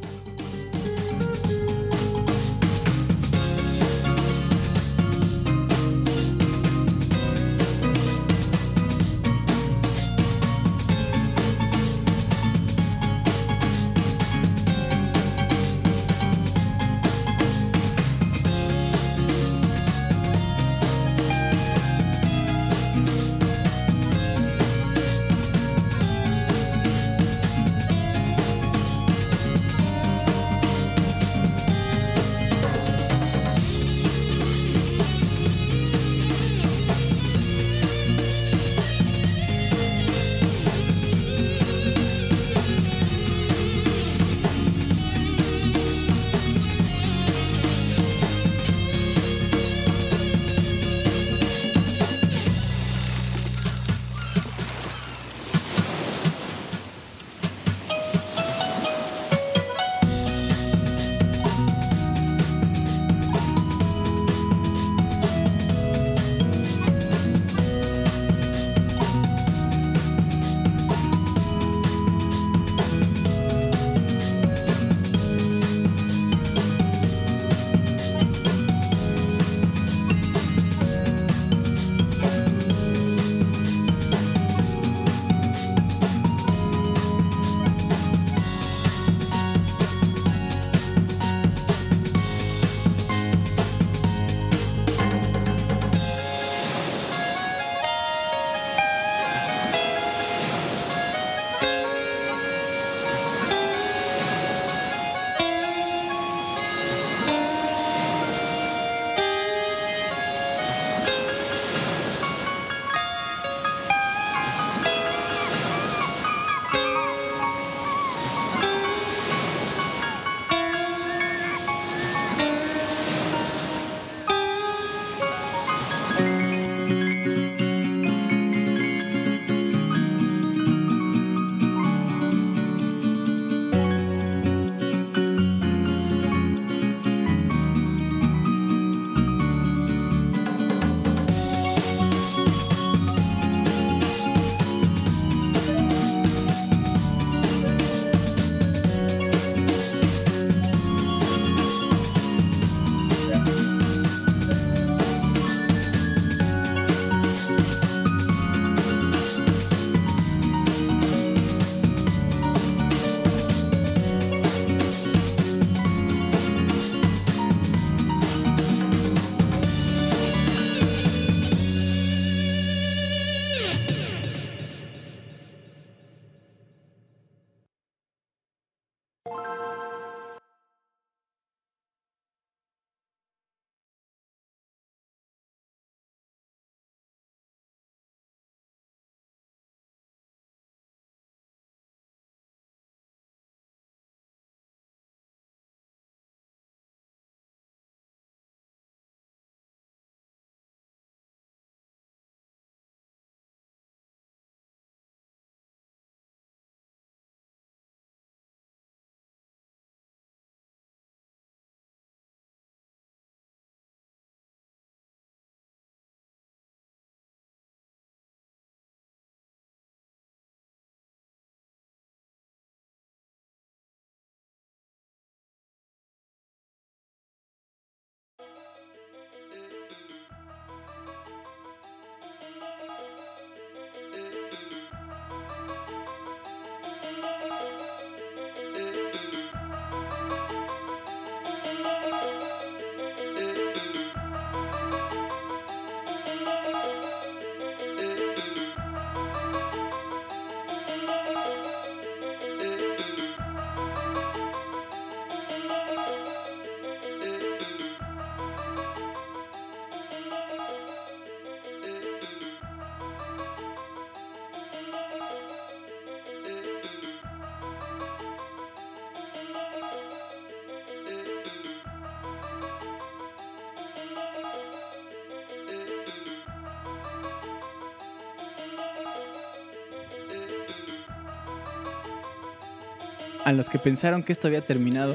A los que pensaron que esto había terminado,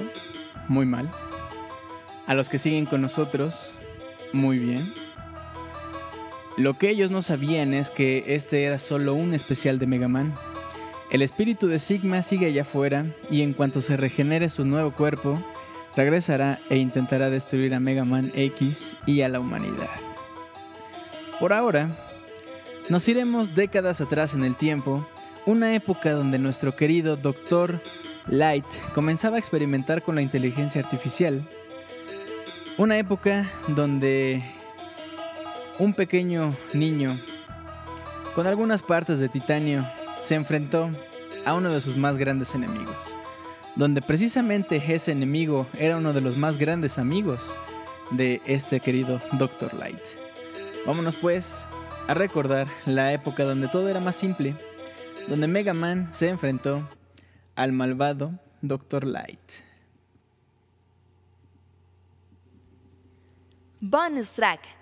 muy mal. A los que siguen con nosotros, muy bien. Lo que ellos no sabían es que este era solo un especial de Mega Man. El espíritu de Sigma sigue allá afuera y en cuanto se regenere su nuevo cuerpo, regresará e intentará destruir a Mega Man X y a la humanidad. Por ahora, nos iremos décadas atrás en el tiempo, una época donde nuestro querido Dr. Light comenzaba a experimentar con la inteligencia artificial. Una época donde un pequeño niño con algunas partes de titanio se enfrentó a uno de sus más grandes enemigos, donde precisamente ese enemigo era uno de los más grandes amigos de este querido Dr. Light. Vámonos pues a recordar la época donde todo era más simple, donde Mega Man se enfrentó al malvado Dr. Light. Bonus track.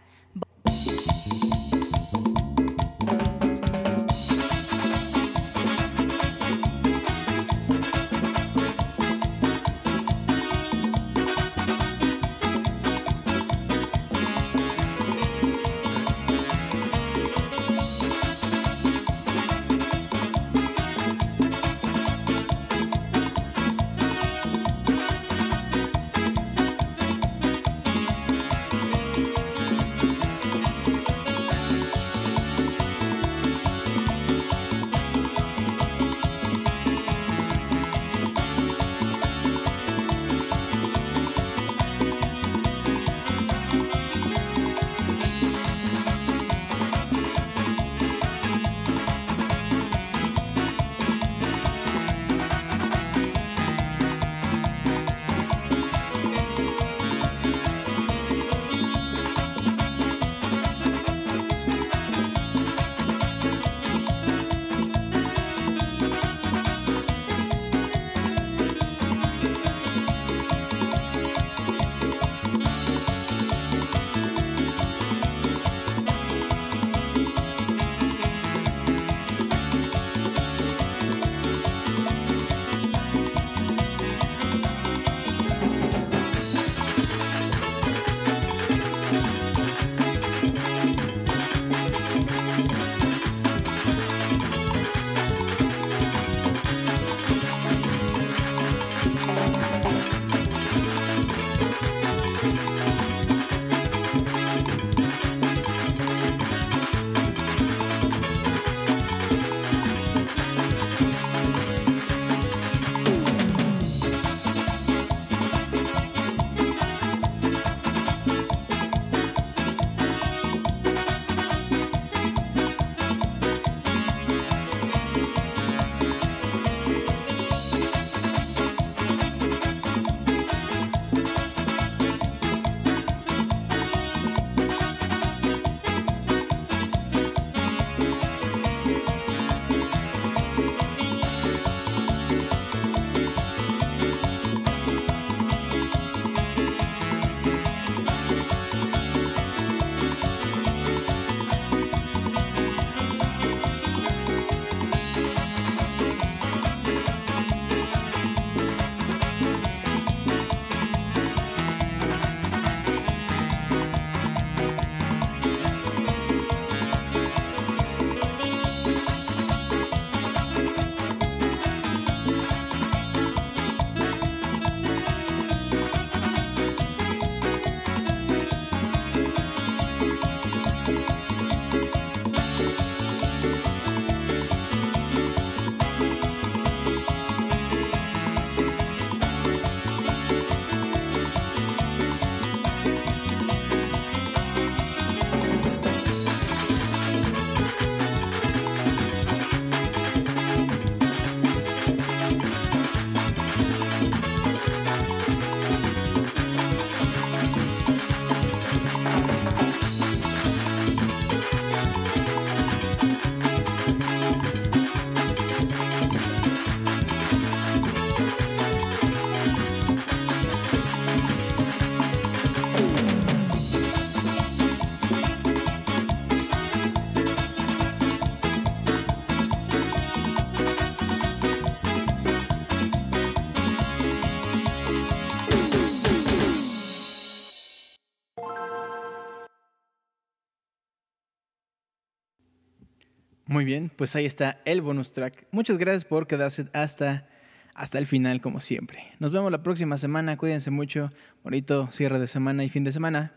Muy bien, pues ahí está el bonus track. Muchas gracias por quedarse hasta, hasta el final, como siempre. Nos vemos la próxima semana. Cuídense mucho. Bonito cierre de semana y fin de semana.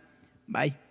Bye.